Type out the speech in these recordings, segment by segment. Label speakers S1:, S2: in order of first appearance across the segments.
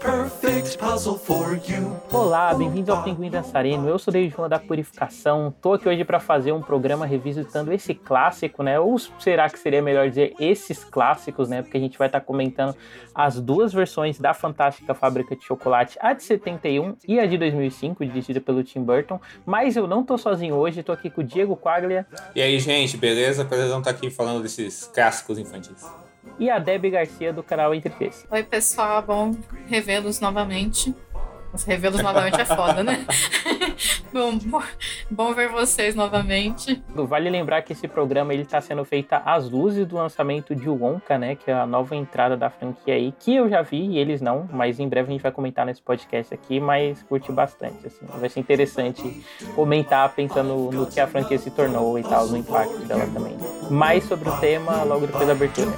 S1: perfect puzzle for you.
S2: Olá, bem-vindos ao Pinguim Dançarino. Eu sou David João da Purificação. Tô aqui hoje para fazer um programa revisitando esse clássico, né? Ou será que seria melhor dizer esses clássicos, né? Porque a gente vai estar tá comentando as duas versões da Fantástica Fábrica de Chocolate, a de 71 e a de 2005, dirigida pelo Tim Burton. Mas eu não tô sozinho hoje, tô aqui com o Diego Quaglia.
S3: E aí, gente, beleza? Prazer estar aqui falando desses clássicos infantis
S2: e a Debbie Garcia do canal Entre.
S4: Oi, pessoal, bom revê-los novamente. Revê-los novamente é foda, né? bom, bom ver vocês novamente.
S2: Vale lembrar que esse programa ele está sendo feito às luzes do lançamento de Wonka, né? Que é a nova entrada da franquia aí, que eu já vi e eles não, mas em breve a gente vai comentar nesse podcast aqui, mas curti bastante, assim. Vai ser interessante comentar pensando no que a franquia se tornou e tal, no impacto dela também. Mais sobre o tema logo depois da abertura.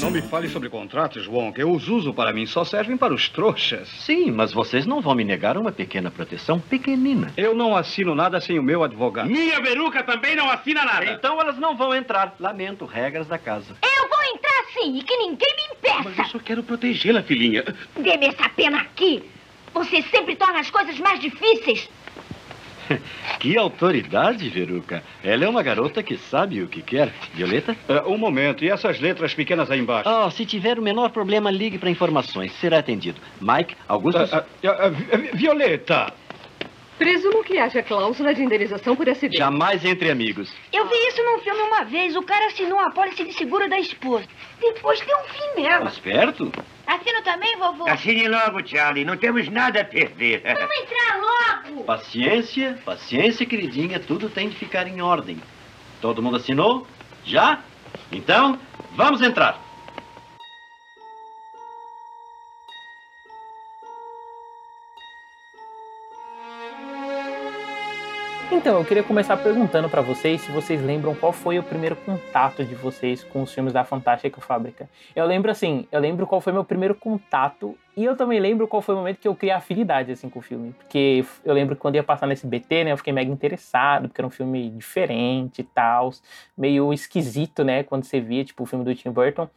S5: Não me fale sobre contratos, Wonka. Eu os uso para mim, só servem para os trouxas.
S6: Sim, mas vocês não vão me negar uma pequena proteção pequenina.
S5: Eu não assino nada sem o meu advogado.
S7: Minha veruca também não assina nada.
S6: Então elas não vão entrar. Lamento, regras da casa.
S8: Eu vou entrar sim, e que ninguém me impeça.
S7: Mas eu só quero protegê-la, filhinha.
S8: Dê-me essa pena aqui. Você sempre torna as coisas mais difíceis.
S6: que autoridade, Veruca. Ela é uma garota que sabe o que quer. Violeta?
S5: Uh, um momento. E essas letras pequenas aí embaixo?
S6: Oh, se tiver o menor problema, ligue para informações. Será atendido. Mike, Augusto... Uh,
S5: uh, Violeta!
S9: Presumo que haja cláusula de indenização por acidente.
S6: Jamais entre amigos.
S8: Eu vi isso num filme uma vez. O cara assinou a pólice de seguro da esposa. Depois deu um fim nela.
S6: Esperto?
S8: Assino também, vovô?
S7: Assine logo, Charlie. Não temos nada a perder.
S8: Vamos entrar logo.
S6: Paciência, paciência, queridinha. Tudo tem de ficar em ordem. Todo mundo assinou? Já? Então, vamos entrar.
S2: Então, eu queria começar perguntando para vocês se vocês lembram qual foi o primeiro contato de vocês com os filmes da Fantástica Fábrica. Eu lembro assim, eu lembro qual foi meu primeiro contato e eu também lembro qual foi o momento que eu criei afinidade assim com o filme, porque eu lembro que quando ia passar nesse BT, né, eu fiquei mega interessado, porque era um filme diferente e tal, meio esquisito, né, quando você via tipo o filme do Tim Burton.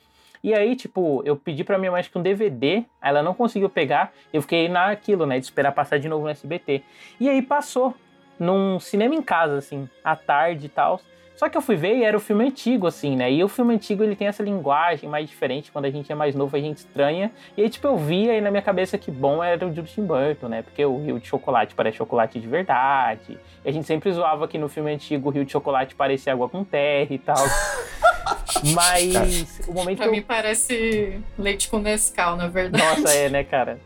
S2: E aí, tipo, eu pedi pra minha mãe que um DVD, ela não conseguiu pegar, eu fiquei naquilo, né, de esperar passar de novo no SBT. E aí passou num cinema em casa, assim, à tarde e tal. Só que eu fui ver e era o filme antigo, assim, né? E o filme antigo ele tem essa linguagem mais diferente. Quando a gente é mais novo, a gente estranha. E aí, tipo, eu via aí na minha cabeça que bom era o de Tim Burton, né? Porque o Rio de Chocolate parece chocolate de verdade. E a gente sempre zoava que no filme antigo o Rio de Chocolate parecia água com terra e tal. Mas o momento.
S4: Pra que eu... mim parece leite com Nescau, na verdade.
S2: Nossa, é, né, cara?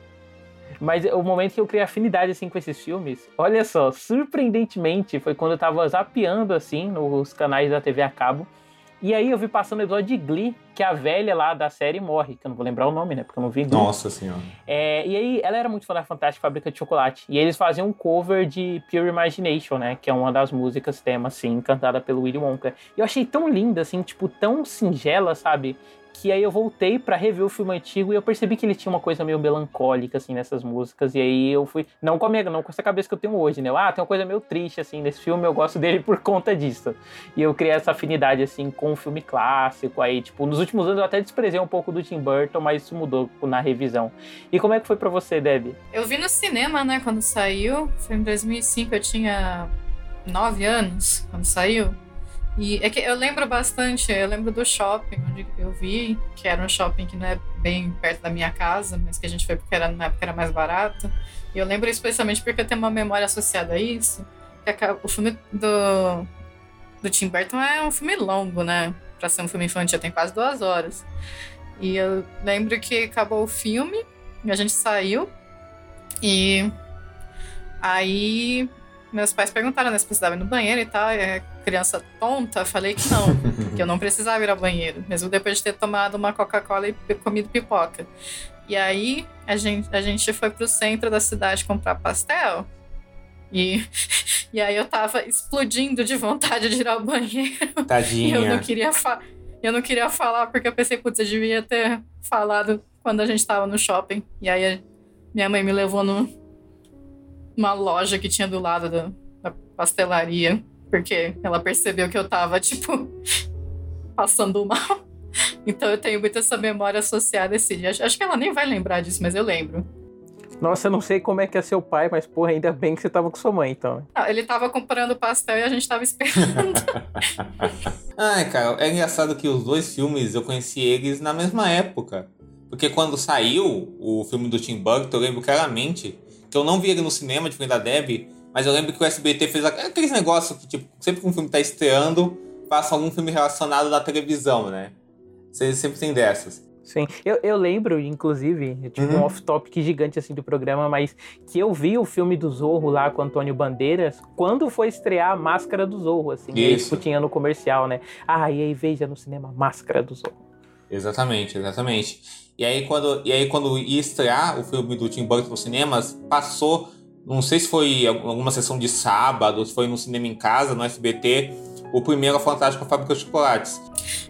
S2: Mas o momento que eu criei afinidade, assim, com esses filmes, olha só, surpreendentemente, foi quando eu tava zapeando, assim, nos canais da TV a cabo. E aí eu vi passando o episódio de Glee, que a velha lá da série morre, que eu não vou lembrar o nome, né? Porque eu não vi. Glee.
S3: Nossa senhora.
S2: É, e aí ela era muito fã da Fantástica Fábrica de Chocolate. E eles faziam um cover de Pure Imagination, né? Que é uma das músicas tema, assim, cantada pelo Willy Wonka. E eu achei tão linda, assim, tipo, tão singela, sabe? Que aí eu voltei para rever o filme antigo e eu percebi que ele tinha uma coisa meio melancólica assim nessas músicas e aí eu fui não com a minha, não com essa cabeça que eu tenho hoje, né? Ah, tem uma coisa meio triste assim nesse filme, eu gosto dele por conta disso. E eu criei essa afinidade assim com o filme clássico. Aí, tipo, nos últimos anos eu até desprezei um pouco do Tim Burton, mas isso mudou na revisão. E como é que foi para você, Deb?
S4: Eu vi no cinema, né, quando saiu. Foi em 2005, eu tinha nove anos quando saiu. E é que eu lembro bastante, eu lembro do shopping onde eu vi, que era um shopping que não é bem perto da minha casa, mas que a gente foi porque era, na época era mais barato. E eu lembro especialmente porque eu tenho uma memória associada a isso. Que o filme do, do Tim Burton é um filme longo, né? Pra ser um filme infantil, tem quase duas horas. E eu lembro que acabou o filme, e a gente saiu. E aí meus pais perguntaram né, se precisava ir no banheiro e tal. E criança tonta, falei que não, que eu não precisava ir ao banheiro, mesmo depois de ter tomado uma Coca-Cola e comido pipoca. E aí a gente, a gente foi pro centro da cidade comprar pastel. E, e aí eu tava explodindo de vontade de ir ao banheiro.
S3: Tadinha.
S4: E eu não queria, eu não queria falar, porque eu pensei, putz, eu devia ter falado quando a gente tava no shopping. E aí minha mãe me levou no, uma loja que tinha do lado da, da pastelaria, porque ela percebeu que eu tava, tipo, passando mal. Então eu tenho muito essa memória associada a esse dia. Acho que ela nem vai lembrar disso, mas eu lembro.
S2: Nossa, eu não sei como é que é seu pai, mas porra, ainda bem que você tava com sua mãe, então.
S4: Não, ele tava comprando pastel e a gente tava esperando.
S3: Ai, cara, é engraçado que os dois filmes eu conheci eles na mesma época. Porque quando saiu o filme do Tim Burton, eu lembro claramente que eu não vi ele no cinema, diferente da Deb, mas eu lembro que o SBT fez aqueles negócios que, tipo, sempre que um filme tá estreando, passa algum filme relacionado na televisão, né? Você sempre tem dessas.
S2: Sim, eu, eu lembro, inclusive, tipo
S3: Uhum.
S2: um off-topic gigante assim do programa, mas que eu vi o filme do Zorro lá com Antônio Bandeiras quando foi estrear a Máscara do Zorro, assim.
S3: Isso.
S2: tipo, tinha no comercial, né? Ah, e aí veja no cinema Máscara do Zorro.
S3: Exatamente, exatamente. E aí quando, e aí, quando ia estrear o filme do Tim Burton nos cinemas, passou, não sei se foi alguma sessão de sábado, se foi no cinema em casa, no SBT, o primeiro Fantástico Fábrica de Chocolates.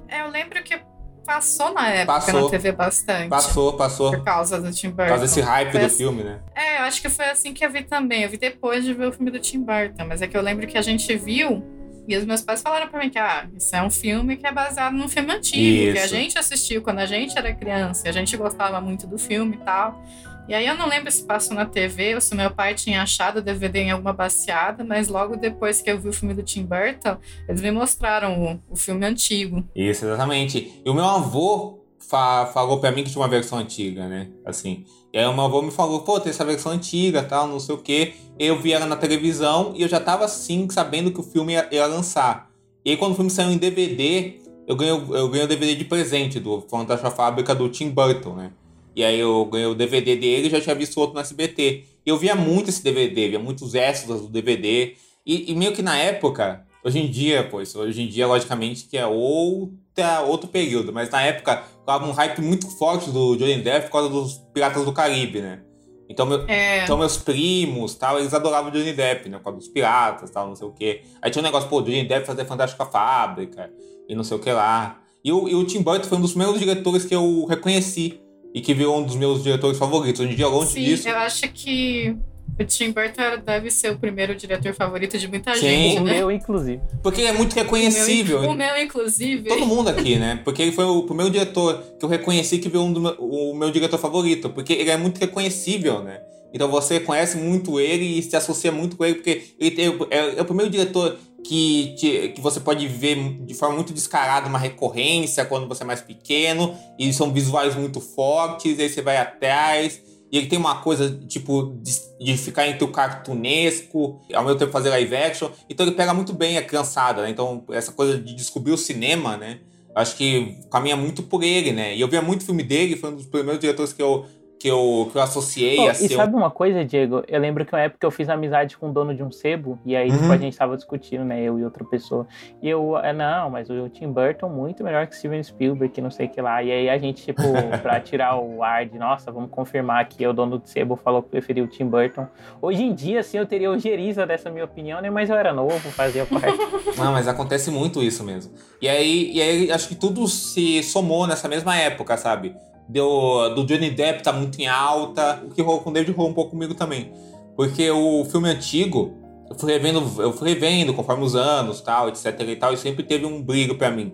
S4: É, eu lembro que passou na época
S3: Passou.
S4: na TV bastante.
S3: Passou, passou.
S4: Por causa do Tim Burton.
S3: Por causa desse hype
S4: Foi
S3: do
S4: assim-
S3: filme, né?
S4: É, eu acho que foi assim que eu vi também. Eu vi depois de ver o filme do Tim Burton. Mas é que eu lembro que a gente viu e os meus pais falaram pra mim que ah, isso é um filme que é baseado num filme antigo, que a
S3: Isso.
S4: gente assistiu quando a gente era criança, e a gente gostava muito do filme e tal. E aí eu não lembro se passou na TV ou se meu pai tinha achado o DVD em alguma baseada, mas logo depois que eu vi o filme do Tim Burton, eles me mostraram o, o filme antigo.
S3: Isso, exatamente. E o meu avô fa- falou pra mim que tinha uma versão antiga, né? Assim. E aí o meu avô me falou, pô, tem essa versão antiga, tal, não sei o quê. Eu vi ela na televisão e eu já tava assim, sabendo que o filme ia, ia lançar. E aí quando o filme saiu em DVD, eu ganhei, eu ganhei o DVD de presente do Fantástica Fábrica do Tim Burton, né? E aí eu ganhei o DVD dele e já tinha visto outro no SBT. E eu via muito esse DVD, via muitos extras do DVD. E, e meio que na época, hoje em dia, pois, hoje em dia, logicamente, que é outra, outro período, mas na época tava um hype muito forte do Johnny Depp por causa dos Piratas do Caribe, né? Então, meu-
S4: É,
S3: então meus primos, tal, eles adoravam o Johnny Depp, né? Por causa dos piratas, tal, não sei o quê. Aí tinha um negócio, pô, Johnny Depp fazer Fantástica Fábrica e não sei o que lá. E o, e o Tim Burton foi um dos primeiros diretores que eu reconheci e que virou um dos meus diretores favoritos. Hoje em dia, longe
S4: sim,
S3: disso.
S4: eu acho que o Tim Burton deve ser o primeiro diretor favorito de muita
S3: Sim.
S4: gente,
S2: O
S4: né?
S2: meu, inclusive.
S3: Porque ele é muito reconhecível.
S4: O meu, o meu, inclusive.
S3: Todo mundo aqui, né? Porque ele foi o primeiro diretor que eu reconheci que virou um do meu, o meu diretor favorito. Porque ele é muito reconhecível, né? Então você conhece muito ele e se associa muito com ele, porque ele é, é o primeiro diretor que, te- que você pode ver de forma muito descarada uma recorrência quando você é mais pequeno, e são visuais muito fortes, aí você vai atrás. E ele tem uma coisa, tipo, de, de ficar entre o cartunesco, ao mesmo tempo fazer live action. Então ele pega muito bem a criançada, né? Então essa coisa de descobrir o cinema, né? Acho que caminha muito por ele, né? E eu via muito filme dele, foi um dos primeiros diretores que eu, que eu, que eu associei
S2: Pô,
S3: a
S2: e
S3: ser. um
S2: sabe uma coisa, Diego? Eu lembro que uma época eu fiz amizade com o dono de um sebo, e aí
S3: Uhum.
S2: tipo, a gente tava discutindo, né? Eu e outra pessoa. E eu, é, não, mas o Tim Burton muito melhor que Steven Spielberg, que não sei o que lá. E aí a gente, tipo, pra tirar o ar de, nossa, vamos confirmar que o dono do sebo falou que preferiu o Tim Burton. Hoje em dia, assim, eu teria ojeriza dessa minha opinião, né? Mas eu era novo, fazia parte.
S3: Não, mas acontece muito isso mesmo. E aí, e aí acho que tudo se somou nessa mesma época, sabe? Deu, do Johnny Depp tá muito em alta. O que rolou com o David rolou um pouco comigo também. Porque o filme antigo, eu fui revendo, eu fui revendo conforme os anos, tal, etc e tal, e sempre teve um brilho pra mim.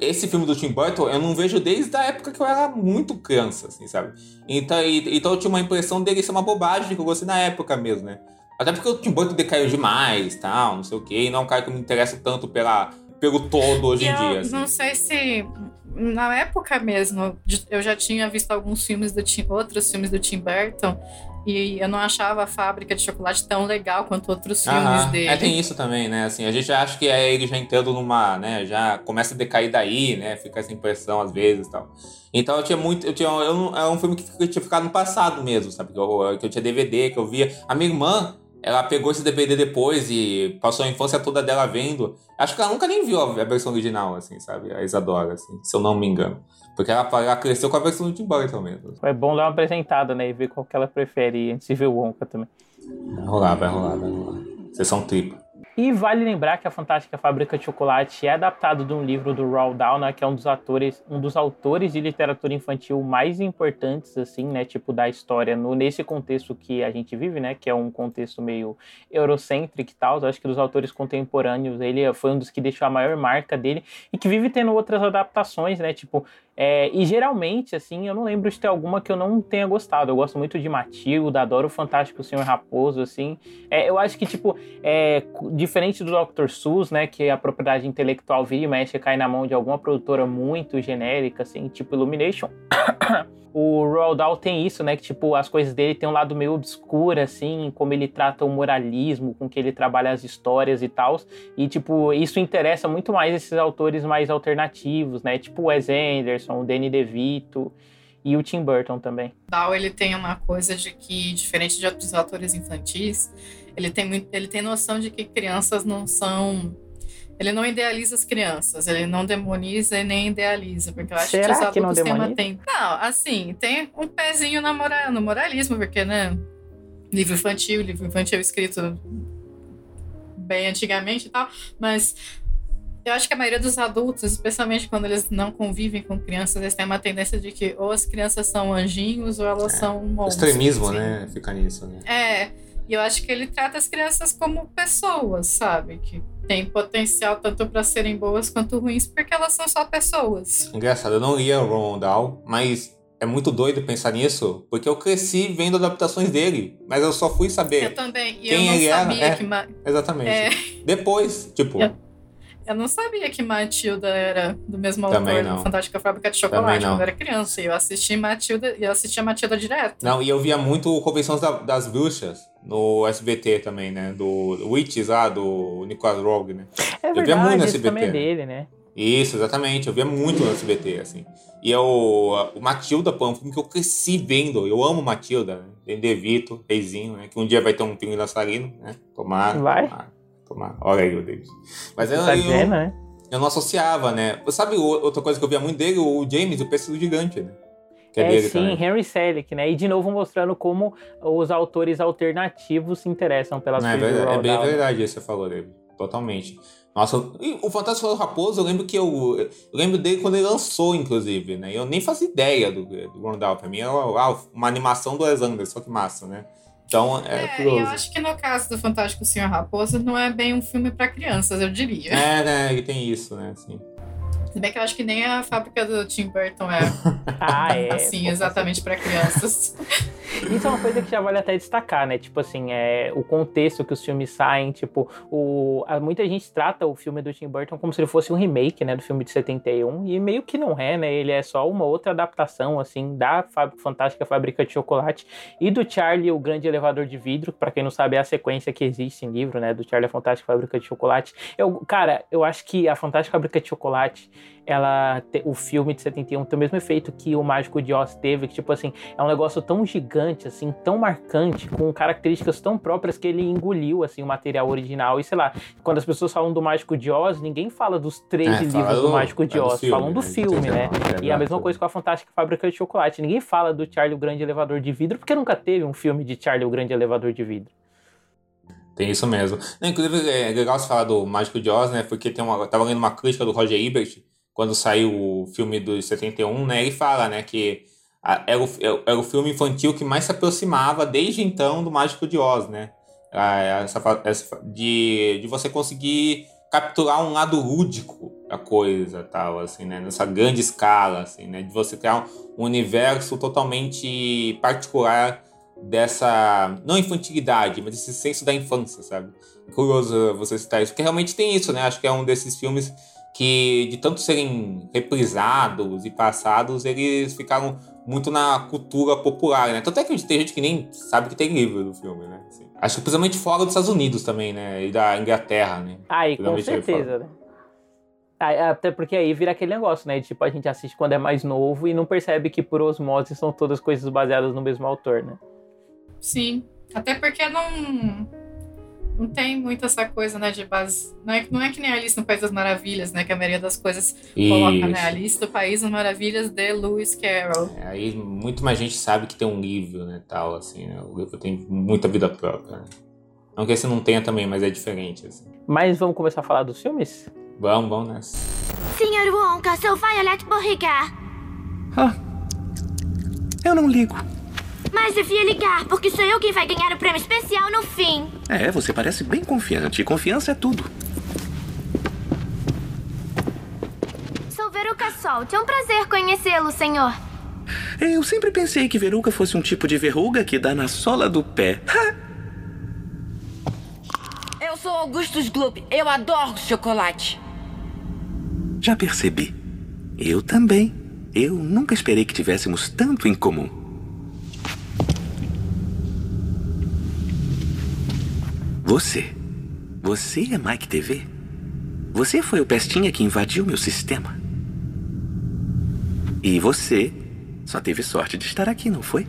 S3: Esse filme do Tim Burton eu não vejo desde a época que eu era muito criança, assim, sabe? Então, e- então eu tinha uma impressão dele ser uma bobagem que eu gostei na época mesmo, né? Até porque o Tim Burton decaiu demais, tal, não sei o quê, e não é um cara que me interessa tanto pela, pelo todo hoje
S4: E
S3: em
S4: eu
S3: dia. assim.
S4: Não sei se na época mesmo eu já tinha visto alguns filmes do Tim, outros filmes do Tim Burton e eu não achava a fábrica de chocolate tão legal quanto outros filmes
S3: Aham.
S4: dele.
S3: É, tem isso também, né? Assim, a gente acha que é ele já entrando numa, né? Já começa a decair daí, né? Fica essa impressão às vezes e tal. Então eu tinha muito. Eu tinha, eu é um filme que fica- tinha ficado no passado mesmo, sabe? Que eu, que eu tinha DVD, que eu via. A minha irmã, ela pegou esse DVD depois e passou a infância toda dela vendo. Acho que ela nunca nem viu a, versão original, assim, sabe? A Isadora, assim, se eu não me engano. Porque ela, ela cresceu com a versão do Tim Burton mesmo.
S2: É bom dar uma apresentada, né? E ver qual que ela prefere antes de ver o Wonka também.
S3: Vai rolar, vai rolar, vai rolar. Sessão tripla.
S2: E vale lembrar que a Fantástica Fábrica de Chocolate é adaptado de um livro do Roald Dahl, né, que é um dos atores, um dos autores de literatura infantil mais importantes assim, né, tipo da história no nesse contexto que a gente vive, né, que é um contexto meio eurocêntrico e tal. Eu acho que dos autores contemporâneos, ele foi um dos que deixou a maior marca dele e que vive tendo outras adaptações, né, tipo é, e geralmente, assim, eu não lembro de ter alguma que eu não tenha gostado. Eu gosto muito de Matilda, adoro o Fantástico Senhor Raposo, assim. É, eu acho que, tipo, é, diferente do Dr. Seuss, né, que a propriedade intelectual vira e mexe cai na mão de alguma produtora muito genérica, assim, tipo Illumination. o Roald Dahl tem isso, né? Que, tipo, as coisas dele tem um lado meio obscuro, assim, como ele trata o moralismo, com que ele trabalha as histórias e tal. E, tipo, isso interessa muito mais esses autores mais alternativos, né? Tipo o Wes Anderson, o Danny DeVito e o Tim Burton também.
S4: Dahl, ele tem uma coisa de que, diferente de outros autores infantis, ele tem, muito, ele tem noção de que crianças não são ele não idealiza as crianças, ele não demoniza e nem idealiza, porque eu acho
S2: Será
S4: que os
S2: que não
S4: adultos têm uma
S2: demoniza?
S4: tem... Não, assim, tem um pezinho na mora- no moralismo, porque, né? Livro infantil, livro infantil escrito bem antigamente e tal, mas eu acho que a maioria dos adultos, especialmente quando eles não convivem com crianças, eles têm uma tendência de que ou as crianças são anjinhos ou elas são monstros.
S3: Extremismo,
S4: assim.
S3: né? Fica nisso, né?
S4: É, e eu acho que ele trata as crianças como pessoas, sabe? Que tem potencial tanto para serem boas quanto ruins, porque elas são só pessoas.
S3: Engraçado, eu não lia Dahl, mas é muito doido pensar nisso, porque eu cresci vendo adaptações dele, mas eu só fui saber
S4: Eu também, e
S3: quem
S4: eu não
S3: ele era,
S4: sabia
S3: é.
S4: que Ma-
S3: exatamente.
S4: É.
S3: Depois, tipo,
S4: Eu- eu não sabia que Matilda era do mesmo
S3: Também
S4: autor
S3: não.
S4: do Fantástica Fábrica de
S3: Também
S4: Chocolate
S3: não.
S4: quando eu era criança. E eu assisti Matilda, e eu assistia Matilda direto.
S3: não, e eu via muito Convenções da- das Bruxas no SBT também, né? Do Witches lá, do Nicolas Rogue, né?
S2: É
S3: Eu via
S2: verdade,
S3: muito no SBT,
S2: também é dele, né?
S3: Isso, exatamente. Eu via muito no SBT, assim. E eu, o Matilda, pô, é um filme que eu cresci vendo. Eu amo Matilda, né? Tem DeVito, Reizinho, né? Que um dia vai ter um pinguim dançarino, né? Tomara.
S2: Vai.
S3: Tomara. Tomara. Olha aí o David. Mas eu,
S2: Tá
S3: eu,
S2: dizendo, né?
S3: eu não associava, né? Sabe outra coisa que eu via muito dele? O James, o Pêssego Gigante, né? Que é,
S2: É, sim,
S3: também.
S2: Henry Selick, né? E de novo mostrando como os autores alternativos se interessam pelas
S3: Não, é,
S2: coisas do
S3: verdade, é bem verdade isso que você falou, David. Totalmente. Nossa, o Fantástico do Raposo, eu lembro que eu, eu lembro dele quando ele lançou, inclusive, né? Eu nem fazia ideia do, do Rondal. Pra mim era uma animação do Wes Anderson, que massa, né? Então, é,
S4: É, e eu
S3: curioso.
S4: acho que no caso do Fantástico Senhor Raposa, não é bem um filme para crianças, eu diria.
S3: É, né? Tem isso, né? Assim.
S4: Se bem que eu acho que nem a fábrica do Tim Burton é
S2: Ah, é.
S4: assim, exatamente para crianças.
S2: Isso é uma coisa que já vale até destacar, né? Tipo assim, é, o contexto que os filmes saem, tipo, o, a- muita gente trata o filme do Tim Burton como se ele fosse um remake, né, do filme de 71, e meio que não é, né? Ele é só uma outra adaptação, assim, da Fantástica Fábrica de Chocolate e do Charlie, o Grande Elevador de Vidro, pra quem não sabe, é a sequência que existe em livro, né, do Charlie, a Fantástica Fábrica de Chocolate. Eu, cara, eu acho que a Fantástica Fábrica de Chocolate, ela, o filme de 71 tem o mesmo efeito que o Mágico de Oz teve, que, tipo assim, é um negócio tão gigante, assim, tão marcante, com características tão próprias que ele engoliu, assim, o material original. E sei lá, quando as pessoas falam do Mágico de Oz, ninguém fala dos 13
S3: É, fala
S2: livros do,
S3: do-
S2: Mágico de
S3: é
S2: Oz,
S3: filme,
S2: falam do
S3: né,
S2: filme, né?
S3: 39, é
S2: E a mesma coisa com a Fantástica Fábrica de Chocolate. Ninguém fala do Charlie o Grande Elevador de Vidro, porque nunca teve um filme de Charlie o Grande Elevador de Vidro.
S3: Tem isso mesmo. Inclusive, é legal você falar do Mágico de Oz, né? Porque tem uma, eu tava lendo uma crítica do Roger Ebert, quando saiu o filme do 71, né? Ele fala, né, que era o, era o filme infantil que mais se aproximava desde então do Mágico de Oz, né? Essa, essa, de, de você conseguir capturar um lado lúdico da coisa, tal, assim, né? Nessa grande escala, assim, né? De você criar um universo totalmente particular dessa, não infantilidade, mas esse senso da infância, sabe? Curioso você citar isso, porque realmente tem isso, né? Acho que é um desses filmes que, de tanto serem reprisados e passados, eles ficaram muito na cultura popular, né? Tanto é que tem gente que nem sabe que tem livro do filme, né? Assim, acho que principalmente fora dos Estados Unidos também, né? E da Inglaterra, né?
S2: Aí, com
S3: Geralmente ele
S2: certeza, né? Até porque aí vira aquele negócio, né? Tipo, a gente assiste quando é mais novo e não percebe que por osmose são todas coisas baseadas no mesmo autor, né?
S4: Sim. Até porque não. Não tem muito essa coisa, né, de base. Não é, não é que nem a Alice no País das Maravilhas, né? Que a maioria das coisas coloca, né?
S3: Isso.
S4: Alice do País das Maravilhas de Lewis Carroll.
S3: É, Aí muito mais gente sabe que tem um livro, né, tal, assim, né? O livro tem muita vida própria, né? Não que esse não tenha também, mas é diferente. Assim.
S2: Mas vamos começar a falar dos filmes?
S3: Vamos, vamos nessa.
S10: Senhor Wonka, sou Violet Beauregard.
S1: Ah, eu não ligo.
S10: Mas devia ligar, porque sou eu quem vai ganhar o prêmio especial no fim.
S1: É, você parece bem confiante. Confiança é tudo.
S10: Sou Veruca Salt. É um prazer conhecê-lo, senhor.
S1: Eu sempre pensei que veruca fosse um tipo de verruga que dá na sola do pé.
S11: Eu sou Augustus Gloop. Eu adoro chocolate.
S1: Já percebi. Eu também. Eu nunca esperei que tivéssemos tanto em comum. Você. Você é Mike TV? Você foi o pestinha que invadiu meu sistema. E você só teve sorte de estar aqui, não foi?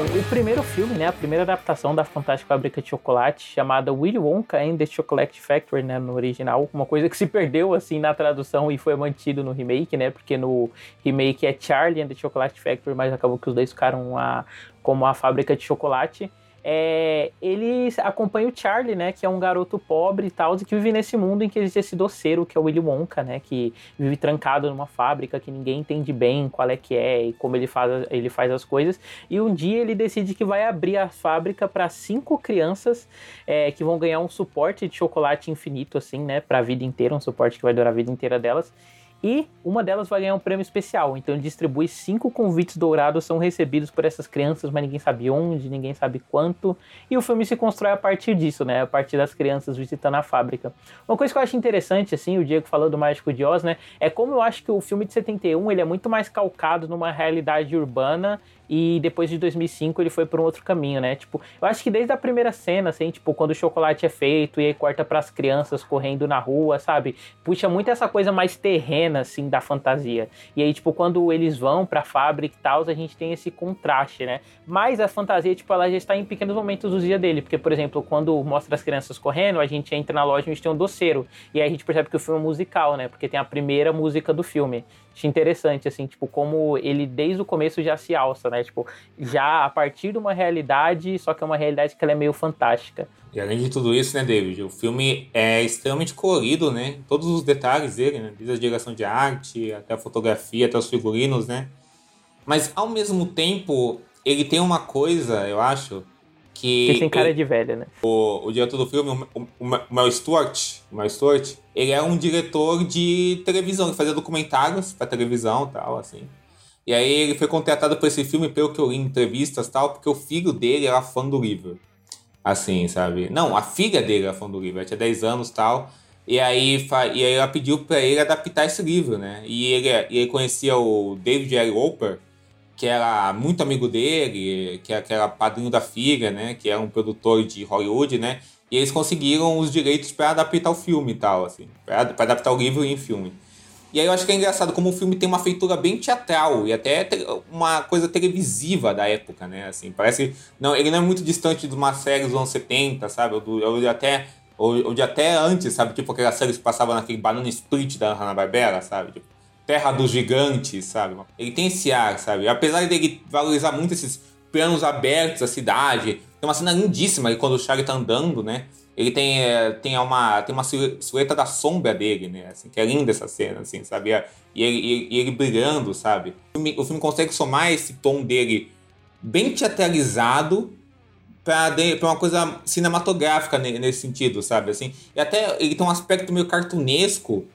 S2: O primeiro filme, né, a primeira adaptação da Fantástica Fábrica de Chocolate, chamada Willy Wonka and the Chocolate Factory, né, no original, uma coisa que se perdeu, assim, na tradução e foi mantido no remake, né, porque no remake é Charlie and the Chocolate Factory, mas acabou que os dois ficaram a, como a fábrica de chocolate é, ele acompanha o Charlie, né, que é um garoto pobre e tal, que vive nesse mundo em que existe esse doceiro, que é o Willy Wonka, né, que vive trancado numa fábrica que ninguém entende bem qual é que é e como ele faz, ele faz as coisas. E um dia ele decide que vai abrir a fábrica para cinco crianças é, que vão ganhar um suporte de chocolate infinito, assim, né, para a vida inteira, um suporte que vai durar a vida inteira delas e uma delas vai ganhar um prêmio especial. Então ele distribui cinco convites dourados, são recebidos por essas crianças, mas ninguém sabe onde, ninguém sabe quanto. E o filme se constrói a partir disso, né? A partir das crianças visitando a fábrica. Uma coisa que eu acho interessante, assim, o Diego falou do Mágico de Oz, né? É como eu acho que o filme de 71 ele é muito mais calcado numa realidade urbana e depois de 2005 ele foi por um outro caminho, né? Tipo, eu acho que desde a primeira cena, assim, tipo, quando o chocolate é feito e aí corta para as crianças correndo na rua, sabe? Puxa muito essa coisa mais terrena, assim, da fantasia. E aí, tipo, quando eles vão pra fábrica e tal, a gente tem esse contraste, né? Mas a fantasia, tipo, ela já está em pequenos momentos do dia dele, porque, por exemplo, quando mostra as crianças correndo, a gente entra na loja e a gente tem um doceiro. E aí a gente percebe que o filme é musical, né? Porque tem a primeira música do filme. Acho interessante, assim, tipo, como ele desde o começo já se alça, né? Tipo, já a partir de uma realidade, só que é uma realidade que ela é meio fantástica.
S3: E além de tudo isso, né, David, o filme é extremamente colorido, né? Todos os detalhes dele, né? Desde a direção de arte, até a fotografia, até os figurinos, né? Mas ao mesmo tempo, ele tem uma coisa, eu acho, que.
S2: Tem cara ele, de velha, né?
S3: O, o diretor do filme, o, o, o Mel Stewart, Mel Stewart, ele é um diretor de televisão, ele fazia documentários pra televisão e tal, assim. E aí ele foi contratado por esse filme, pelo que eu li em entrevistas e tal, porque o filho dele era fã do livro. Assim, sabe? Não, a filha dele era fã do livro, ela tinha 10 anos e tal. E aí, e aí ela pediu pra ele adaptar esse livro, né? E ele, e ele conhecia o David L. Roper, que era muito amigo dele, que, que era padrinho da filha, né? Que era um produtor de Hollywood, né? E eles conseguiram os direitos para adaptar o filme e tal, assim. Para adaptar o livro em filme. E aí eu acho que é engraçado como o filme tem uma feitura bem teatral e até uma coisa televisiva da época, né? Assim, parece. Não, ele não é muito distante de uma série dos anos 70, sabe? Ou, do, ou de até. Ou, ou, de até antes, sabe? Tipo aquela série que passava naquele Banana Split da Hanna-Barbera, sabe? Tipo, Terra dos Gigantes, sabe? Ele tem esse ar, sabe? Apesar dele valorizar muito esses planos abertos da cidade, tem uma cena lindíssima quando o Charlie tá andando, né? Ele tem, é, tem uma, tem uma silhueta da sombra dele, né? Assim, que é linda essa cena, assim, sabe? E ele, ele brilhando, sabe? O filme, o filme consegue somar esse tom dele bem teatralizado para uma coisa cinematográfica nesse sentido, sabe? Assim, e até ele tem um aspecto meio cartunesco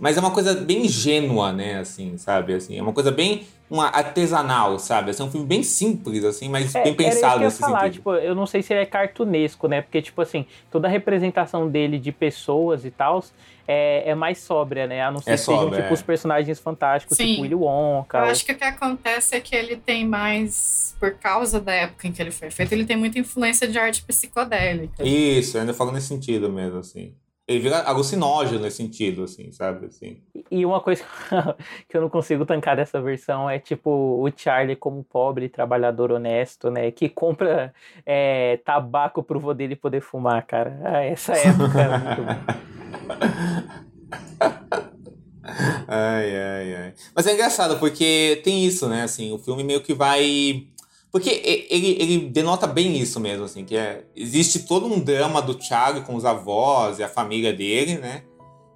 S3: mas é uma coisa bem ingênua, né, assim, sabe? Assim, é uma coisa bem uma artesanal, sabe? Assim, é um filme bem simples, assim, mas é, bem pensado
S2: nesse falar, sentido. Tipo, eu não sei se ele é cartunesco, né? Porque, tipo assim, toda a representação dele de pessoas e tal é, é mais sóbria, né? A não ser é que sejam, tipo, é. os personagens fantásticos, tipo Sim. tipo Willy Wonka.
S4: Eu
S2: ou...
S4: acho que o que acontece é que ele tem mais, por causa da época em que ele foi feito, ele tem muita influência de arte psicodélica.
S3: Isso, ainda falo nesse sentido mesmo, assim ele vira alucinógeno nesse sentido, assim, sabe? Assim.
S2: E uma coisa que eu não consigo tancar dessa versão é, tipo, o Charlie como pobre trabalhador honesto, né? Que compra é, tabaco pro vô dele poder fumar, cara. Ah, essa época era muito bom.
S3: ai, ai, ai. Mas é engraçado, porque tem isso, né? Assim, o filme meio que vai. Porque ele, ele denota bem isso mesmo, assim, que é, existe todo um drama do Thiago com os avós e a família dele, né?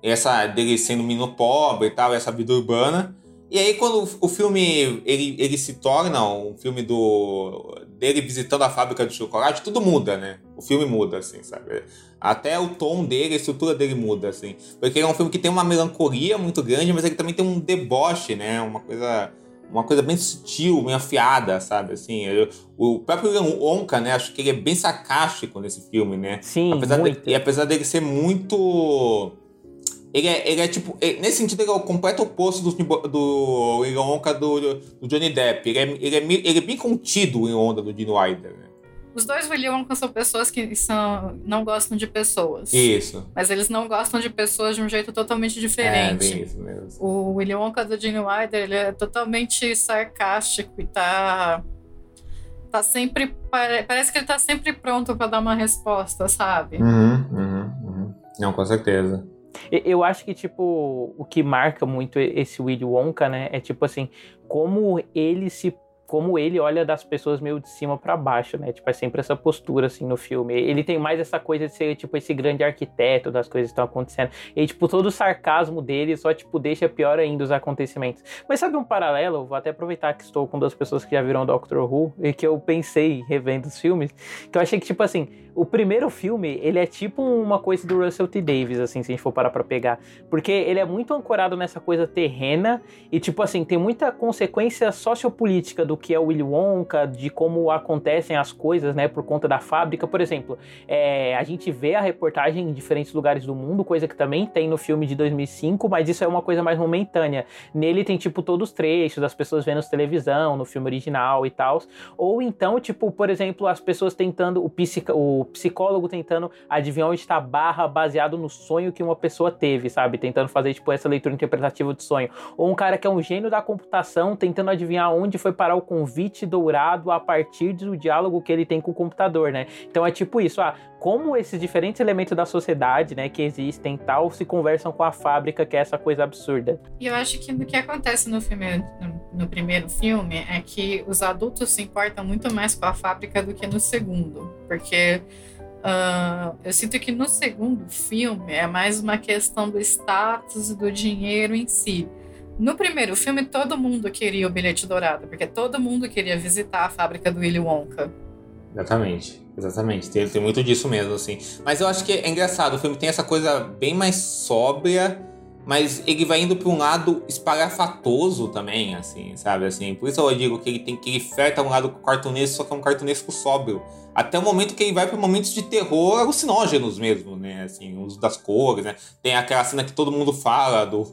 S3: Essa dele sendo um menino pobre e tal, essa vida urbana. E aí, quando o filme ele, ele se torna um filme do dele visitando a fábrica de chocolate, tudo muda, né? O filme muda, assim, sabe? Até o tom dele, a estrutura dele muda, assim. Porque ele é um filme que tem uma melancolia muito grande, mas ele também tem um deboche, né? Uma coisa uma coisa bem sutil, bem afiada, sabe? Assim, eu, o próprio Wonka, né? Acho que ele é bem sarcástico nesse filme, né?
S2: Sim,
S3: apesar
S2: muito.
S3: De, e apesar dele ser muito ele é, ele é tipo. ele- nesse sentido, ele é o completo oposto do, do William Wonka do, do Johnny Depp. Ele é, ele, é, ele é bem contido, o William Wonka do Gene Wilder. Né?
S4: Os dois William Wonka são pessoas que são, não gostam de pessoas.
S3: Isso.
S4: Mas eles não gostam de pessoas de um jeito totalmente
S3: É,
S4: diferente.
S3: bem isso mesmo.
S4: O William Wonka do Gene Wilder, ele é totalmente sarcástico e tá... Tá sempre... pare- Parece que ele tá sempre pronto pra dar uma resposta, sabe?
S3: Uhum, uhum, uhum. Não, com certeza.
S2: Eu acho que, tipo, o que marca muito esse Willy Wonka, né, é tipo assim, como ele se como ele olha das pessoas meio de cima pra baixo, né? Tipo, é sempre essa postura, assim, no filme. Ele tem mais essa coisa de ser, tipo, esse grande arquiteto das coisas que estão acontecendo. E, tipo, todo o sarcasmo dele só, tipo, deixa pior ainda os acontecimentos. Mas sabe um paralelo? Vou até aproveitar que estou com duas pessoas que já viram Doctor Who e que eu pensei revendo os filmes, que eu achei que, tipo assim, o primeiro filme, ele é tipo uma coisa do Russell T. Davis, assim, se a gente for parar pra pegar. Porque ele é muito ancorado nessa coisa terrena e, tipo assim, tem muita consequência sociopolítica do que é o Willy Wonka, de como acontecem as coisas, né, por conta da fábrica. Por exemplo, é, a gente vê a reportagem em diferentes lugares do mundo, coisa que também tem no filme de 2005, mas isso é uma coisa mais momentânea. Nele tem, tipo, todos os trechos, as pessoas vendo televisão, no filme original e tal. Ou então, tipo, por exemplo, as pessoas tentando, o, psica, o psicólogo tentando adivinhar onde está a barra baseado no sonho que uma pessoa teve, sabe? Tentando fazer, tipo, essa leitura interpretativa de sonho. Ou um cara que é um gênio da computação tentando adivinhar onde foi parar o convite dourado a partir do diálogo que ele tem com o computador, né? Então é tipo isso, ah, como esses diferentes elementos da sociedade, né, que existem tal, se conversam com a fábrica, que é essa coisa absurda.
S4: E eu acho que o que acontece no filme, no, no primeiro filme, é que os adultos se importam muito mais com a fábrica do que no segundo. Porque ah, eu sinto que no segundo filme é mais uma questão do status e do dinheiro em si. No primeiro filme, todo mundo queria o bilhete dourado, porque todo mundo queria visitar a fábrica do Willy Wonka.
S3: Exatamente, exatamente. Tem, tem muito disso mesmo, assim. Mas eu acho que é engraçado, o filme tem essa coisa bem mais sóbria, mas ele vai indo para um lado espalhafatoso também, assim, sabe? Assim, por isso eu digo que ele tem que ele flerta um lado cartunesco, só que é um cartunesco sóbrio. Até o momento que ele vai para momentos de terror alucinógenos mesmo, né? Assim, o uso das cores, né? Tem aquela cena que todo mundo fala do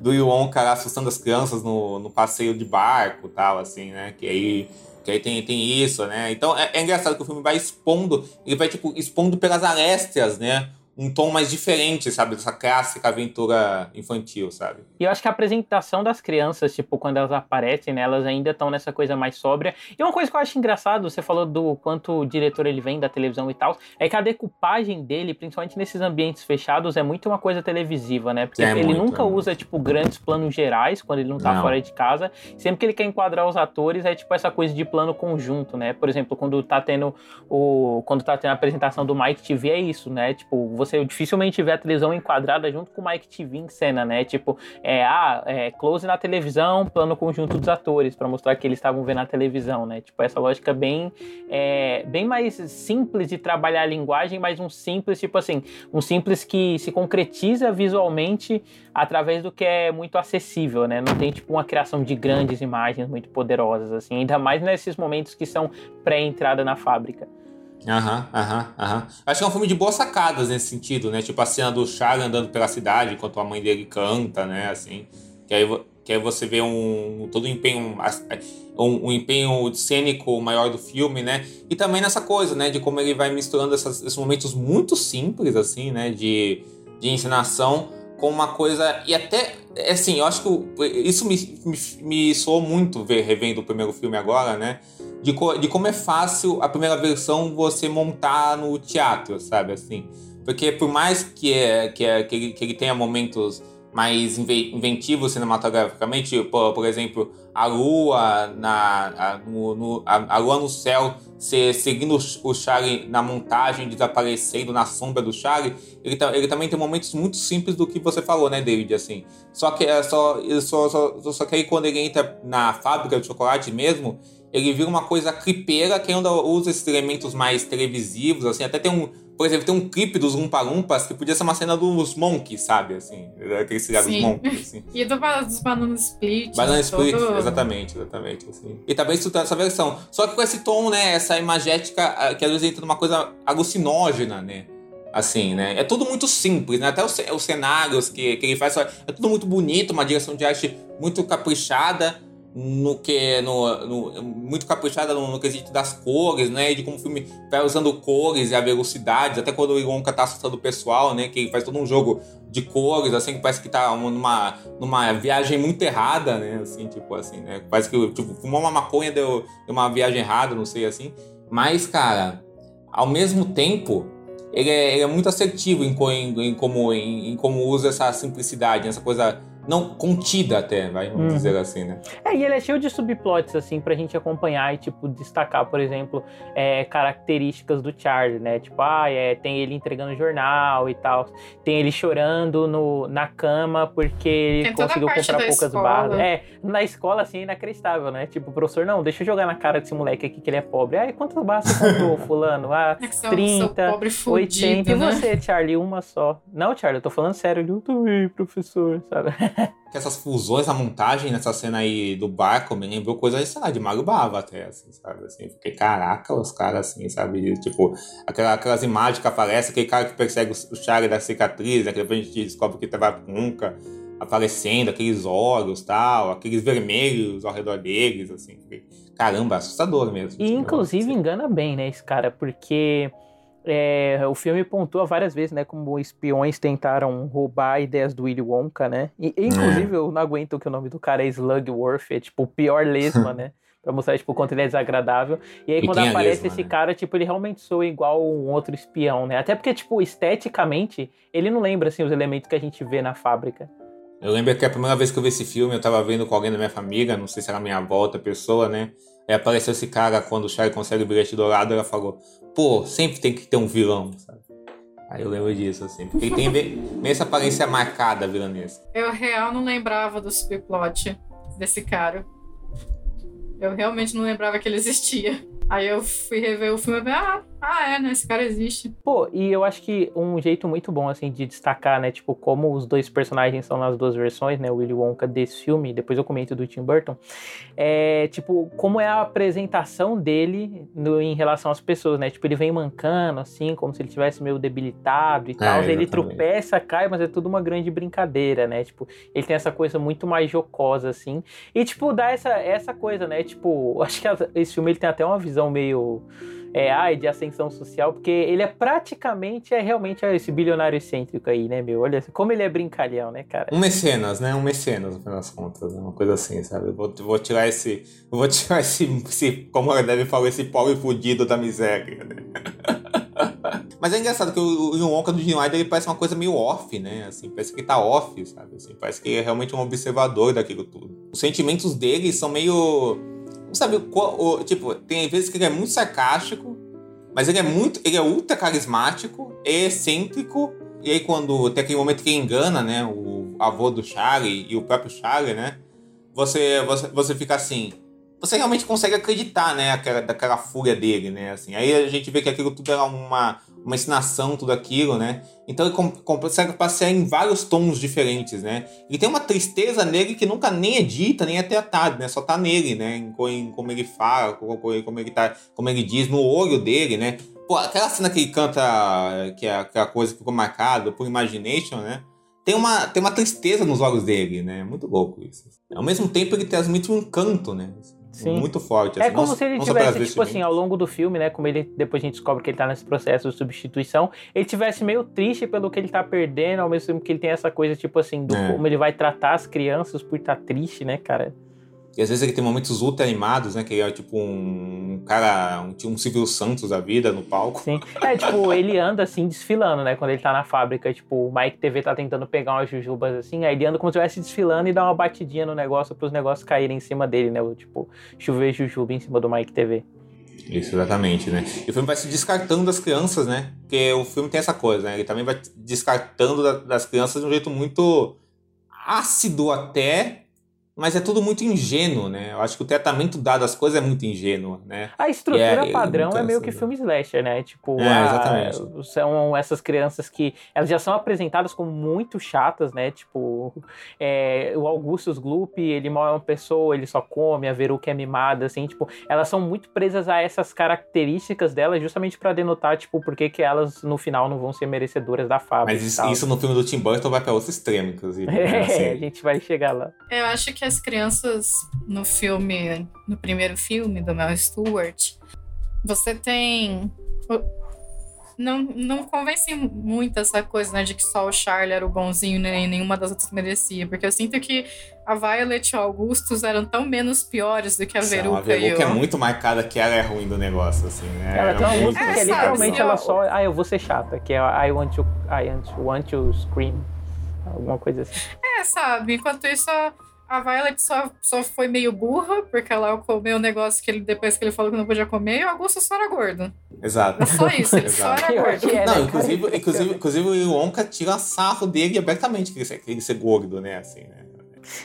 S3: do Wonka lá assustando as crianças no, no passeio de barco, tal, assim, né? Que aí que aí tem, tem isso, né? Então é, é engraçado que o filme vai expondo, ele vai tipo expondo pelas arestas, né? Um tom mais diferente, sabe? Dessa clássica aventura infantil, sabe?
S2: E eu acho que a apresentação das crianças, tipo, quando elas aparecem, né, elas ainda estão nessa coisa mais sóbria. E uma coisa que eu acho engraçado, você falou do quanto o diretor ele vem da televisão e tal, é que a decupagem dele, principalmente nesses ambientes fechados, é muito uma coisa televisiva, né? Porque
S3: É
S2: ele
S3: muito,
S2: nunca
S3: é
S2: usa, tipo, grandes planos gerais quando ele não tá
S3: Não.
S2: fora de casa. Sempre que ele quer enquadrar os atores, é tipo essa coisa de plano conjunto, né? Por exemplo, quando tá tendo o. Quando tá tendo a apresentação do Mike TV, é isso, né? Tipo, você dificilmente vê a televisão enquadrada junto com o Mike TV em cena, né? Tipo, é, ah, é, close na televisão, plano conjunto dos atores, pra mostrar que eles estavam vendo a televisão, né? Tipo, essa lógica bem, é, bem mais simples de trabalhar a linguagem, mas um simples, tipo assim, um simples que se concretiza visualmente através do que é muito acessível, né? Não tem, tipo, uma criação de grandes imagens muito poderosas, assim, ainda mais nesses momentos que são pré-entrada na fábrica.
S3: Aham, aham, aham. Acho que é um filme de boas sacadas nesse sentido, né? Tipo a cena do Charlie andando pela cidade enquanto a mãe dele canta, né? Assim. Que aí, que aí você vê um todo o empenho um, um empenho cênico maior do filme, né? E também nessa coisa, né? De como ele vai misturando essas- esses momentos muito simples, assim, né? De, de encenação com uma coisa. E até. Assim, eu acho que isso me, me, me soou muito ver, revendo o primeiro filme agora, né? De, co- de como é fácil a primeira versão você montar no teatro, sabe? Assim. Porque por mais que, é, que, é, que, ele, que ele tenha momentos mais inventivo cinematograficamente, por, por exemplo, a lua na a, no, no, a, a, lua no céu se, seguindo o Charlie na montagem, desaparecendo na sombra do Charlie, ele, ele também tem momentos muito simples do que você falou, né, David, assim. Só que é só, só, só, só que aí quando ele entra na fábrica de chocolate mesmo, ele vira uma coisa clipeira que ainda usa esses elementos mais televisivos, assim, até tem um por exemplo, tem um clipe dos Lumpa Lumpas que podia ser uma cena dos Monkeys, sabe? Assim, aquele seriado dos Monkeys. Assim.
S4: e do, dos Banana Split.
S3: Banana Split, todo... exatamente, exatamente. Assim. E também estruturar essa versão. Só que com esse tom, né? Essa imagética ah, que às vezes entra numa coisa alucinógena, né? Assim, né? É tudo muito simples, né? Até os, os cenários que, que ele faz, é tudo muito bonito, uma direção de arte muito caprichada no que no, no, muito caprichada no, no, quesito das cores, né? De como o filme vai usando cores e a velocidade, até quando o Ilonka tá assustando o pessoal, né? Que faz todo um jogo de cores, assim, que parece que tá numa, numa viagem muito errada, né? Assim, tipo assim, né? Parece que tipo, fumou uma maconha deu, deu uma viagem errada, não sei assim. Mas, cara, ao mesmo tempo, ele é, ele é muito assertivo em, em, em como, em, em como usa essa simplicidade, essa coisa não contida até, vai, vamos uhum. dizer assim, né?
S2: É, e ele é cheio de subplots, assim, pra gente acompanhar e, tipo, destacar, por exemplo, é, características do Charlie, né? Tipo, ah, é, tem ele entregando jornal e tal, tem ele chorando no, na cama porque ele conseguiu comprar poucas barras. É, na escola, assim, é inacreditável, né? Tipo, professor, não, deixa eu jogar na cara desse moleque aqui que ele é pobre. Ah, quantas barras você comprou, fulano? Ah, é sou, 30, sou fudido, 80. Né? E você, Charlie, uma só? Não, Charlie, eu tô falando sério. Eu também, professor, sabe?
S3: que essas fusões, a montagem nessa cena aí do barco me lembrou coisa, sei lá, de Mario Bava até, assim, sabe? Assim, fiquei, caraca, os caras, assim, sabe? Tipo, aquela, aquelas imagens que aparecem, aquele cara que persegue o Charlie da cicatriz, né? Que depois a gente descobre que tava nunca aparecendo, aqueles olhos tal, aqueles vermelhos ao redor deles, assim. Caramba, assustador mesmo.
S2: E, inclusive, engana bem, né, esse cara, porque é, o filme pontua várias vezes, né, como espiões tentaram roubar ideias do Willy Wonka, né? E, inclusive, é. eu não aguento que o nome do cara é Slugworth, é tipo o pior lesma, né? Pra mostrar, tipo, o quanto ele é desagradável. E aí, quando aparece lesma, esse né? cara, tipo, ele realmente soa igual um outro espião, né? Até porque, tipo, esteticamente, ele não lembra, assim, os elementos que a gente vê na fábrica.
S3: Eu lembro que a primeira vez que eu vi esse filme, eu tava vendo com alguém da minha família, não sei se era minha avó, outra pessoa, né? Aí apareceu esse cara quando o Charlie consegue o bilhete dourado, ela falou: pô, sempre tem que ter um vilão, sabe? Aí eu lembro disso, assim. Porque tem meio essa aparência marcada vilanesca.
S4: Eu real não lembrava do subplot desse cara. Eu realmente não lembrava que ele existia. Aí eu fui rever o filme e ah, ah, é, né? Esse cara existe.
S2: Pô, e eu acho que um jeito muito bom, assim, de destacar, né? Tipo, como os dois personagens são nas duas versões, né? O Willy Wonka desse filme, depois eu comento do Tim Burton. É, tipo, como é a apresentação dele no, em relação às pessoas, né? Tipo, ele vem mancando, assim, como se ele tivesse meio debilitado e é, tal. ele tropeça, cai, mas é tudo uma grande brincadeira, né? Tipo, ele tem essa coisa muito mais jocosa, assim. E, tipo, dá essa, essa coisa, né? Tipo, acho que esse filme ele tem até uma visão meio é, ai, de ascensão social, porque ele é praticamente, é realmente esse bilionário excêntrico aí, né, meu? Olha como ele é brincalhão, né, cara?
S3: Um mecenas, né? Um mecenas, no final das contas, uma coisa assim, sabe? vou, vou tirar esse, vou tirar esse, esse como a deve falar, esse pobre fudido da miséria, né? Mas é engraçado que o, o Wonka do Wilder, ele parece uma coisa meio off, né? Assim, parece que tá off, sabe? Assim, parece que é realmente um observador daquilo tudo. Os sentimentos dele são meio sabe o, tipo, tem vezes que ele é muito sarcástico, mas ele é muito, ele é ultra carismático, é excêntrico, e aí quando tem aquele momento que engana, né, o avô do Charlie e o próprio Charlie, né, você, você, você fica assim, você realmente consegue acreditar, né, aquela, daquela fúria dele, né, assim. Aí a gente vê que aquilo tudo era uma, uma ensinação, tudo aquilo, né. Então ele consegue passear em vários tons diferentes, né. E tem uma tristeza nele que nunca nem é dita, nem é tratada, né, só tá nele, né, em, em como ele fala, como ele tá, como ele diz, no olho dele, né. Pô, aquela cena que ele canta, que é aquela coisa que ficou marcada por Imagination, né, tem uma, tem uma tristeza nos olhos dele, né? Muito louco isso. Ao mesmo tempo, ele transmite um encanto, né? Sim. muito forte.
S2: É assim, é como não, se ele tivesse, tipo assim, ao longo do filme, né? Como ele depois a gente descobre que ele tá nesse processo de substituição, ele tivesse meio triste pelo que ele tá perdendo, ao mesmo tempo que ele tem essa coisa, tipo assim, do é. como ele vai tratar as crianças por estar tá triste, né, cara?
S3: E às vezes ele tem momentos ultra animados, né? Que ele é tipo um cara, um, um Silvio Santos da vida no palco.
S2: Sim. É, tipo, ele anda assim, desfilando, né? Quando ele tá na fábrica, tipo, o Mike TV tá tentando pegar umas jujubas assim, aí ele anda como se estivesse desfilando e dá uma batidinha no negócio pros negócios caírem em cima dele, né? Tipo, chover jujuba em cima do Mike TV.
S3: Isso, exatamente, né? E o filme vai se descartando das crianças, né? Porque o filme tem essa coisa, né? Ele também vai descartando das crianças de um jeito muito ácido até, mas é tudo muito ingênuo, né? Eu acho que o tratamento dado às coisas é muito ingênuo, né?
S2: A estrutura é, padrão é, é meio que filme slasher, né? Tipo,
S3: é, a,
S2: são essas crianças que elas já são apresentadas como muito chatas, né? Tipo, é, o Augustus Gloop, ele mal é uma pessoa, ele só come, a Veruca é mimada, assim, tipo, elas são muito presas a essas características delas justamente para denotar, tipo, por que elas no final não vão ser merecedoras da fábrica.
S3: Mas isso, isso no filme do Tim Burton vai para outro extremo, inclusive. Né?
S2: É, assim. a gente vai chegar lá.
S4: Eu acho que as crianças no filme, no primeiro filme do Mel Stewart, você tem. Não, não convence muito essa coisa, né, de que só o Charlie era o bonzinho né, e nenhuma das outras merecia. Porque eu sinto que a Violet e o Augustus eram tão menos piores do que a Veruca.
S3: A Veruca é muito marcada que ela é ruim do negócio, assim, né?
S2: Ela tem uma
S3: muito...
S2: música que é, literalmente ela só. Ah, eu vou ser chata, que é I want to, I want to, want to scream. Alguma coisa assim.
S4: É, sabe? Enquanto isso, a Violet só, só foi meio burra, porque ela comeu o um negócio que ele, depois que ele falou que não podia comer, e o Augusto só era gordo.
S3: Exato.
S4: É só isso, ele só era gordo.
S3: É, não, inclusive, inclusive, inclusive o Wonka tira sarro dele abertamente que ele, ser, que ele ser gordo, né? Assim, né?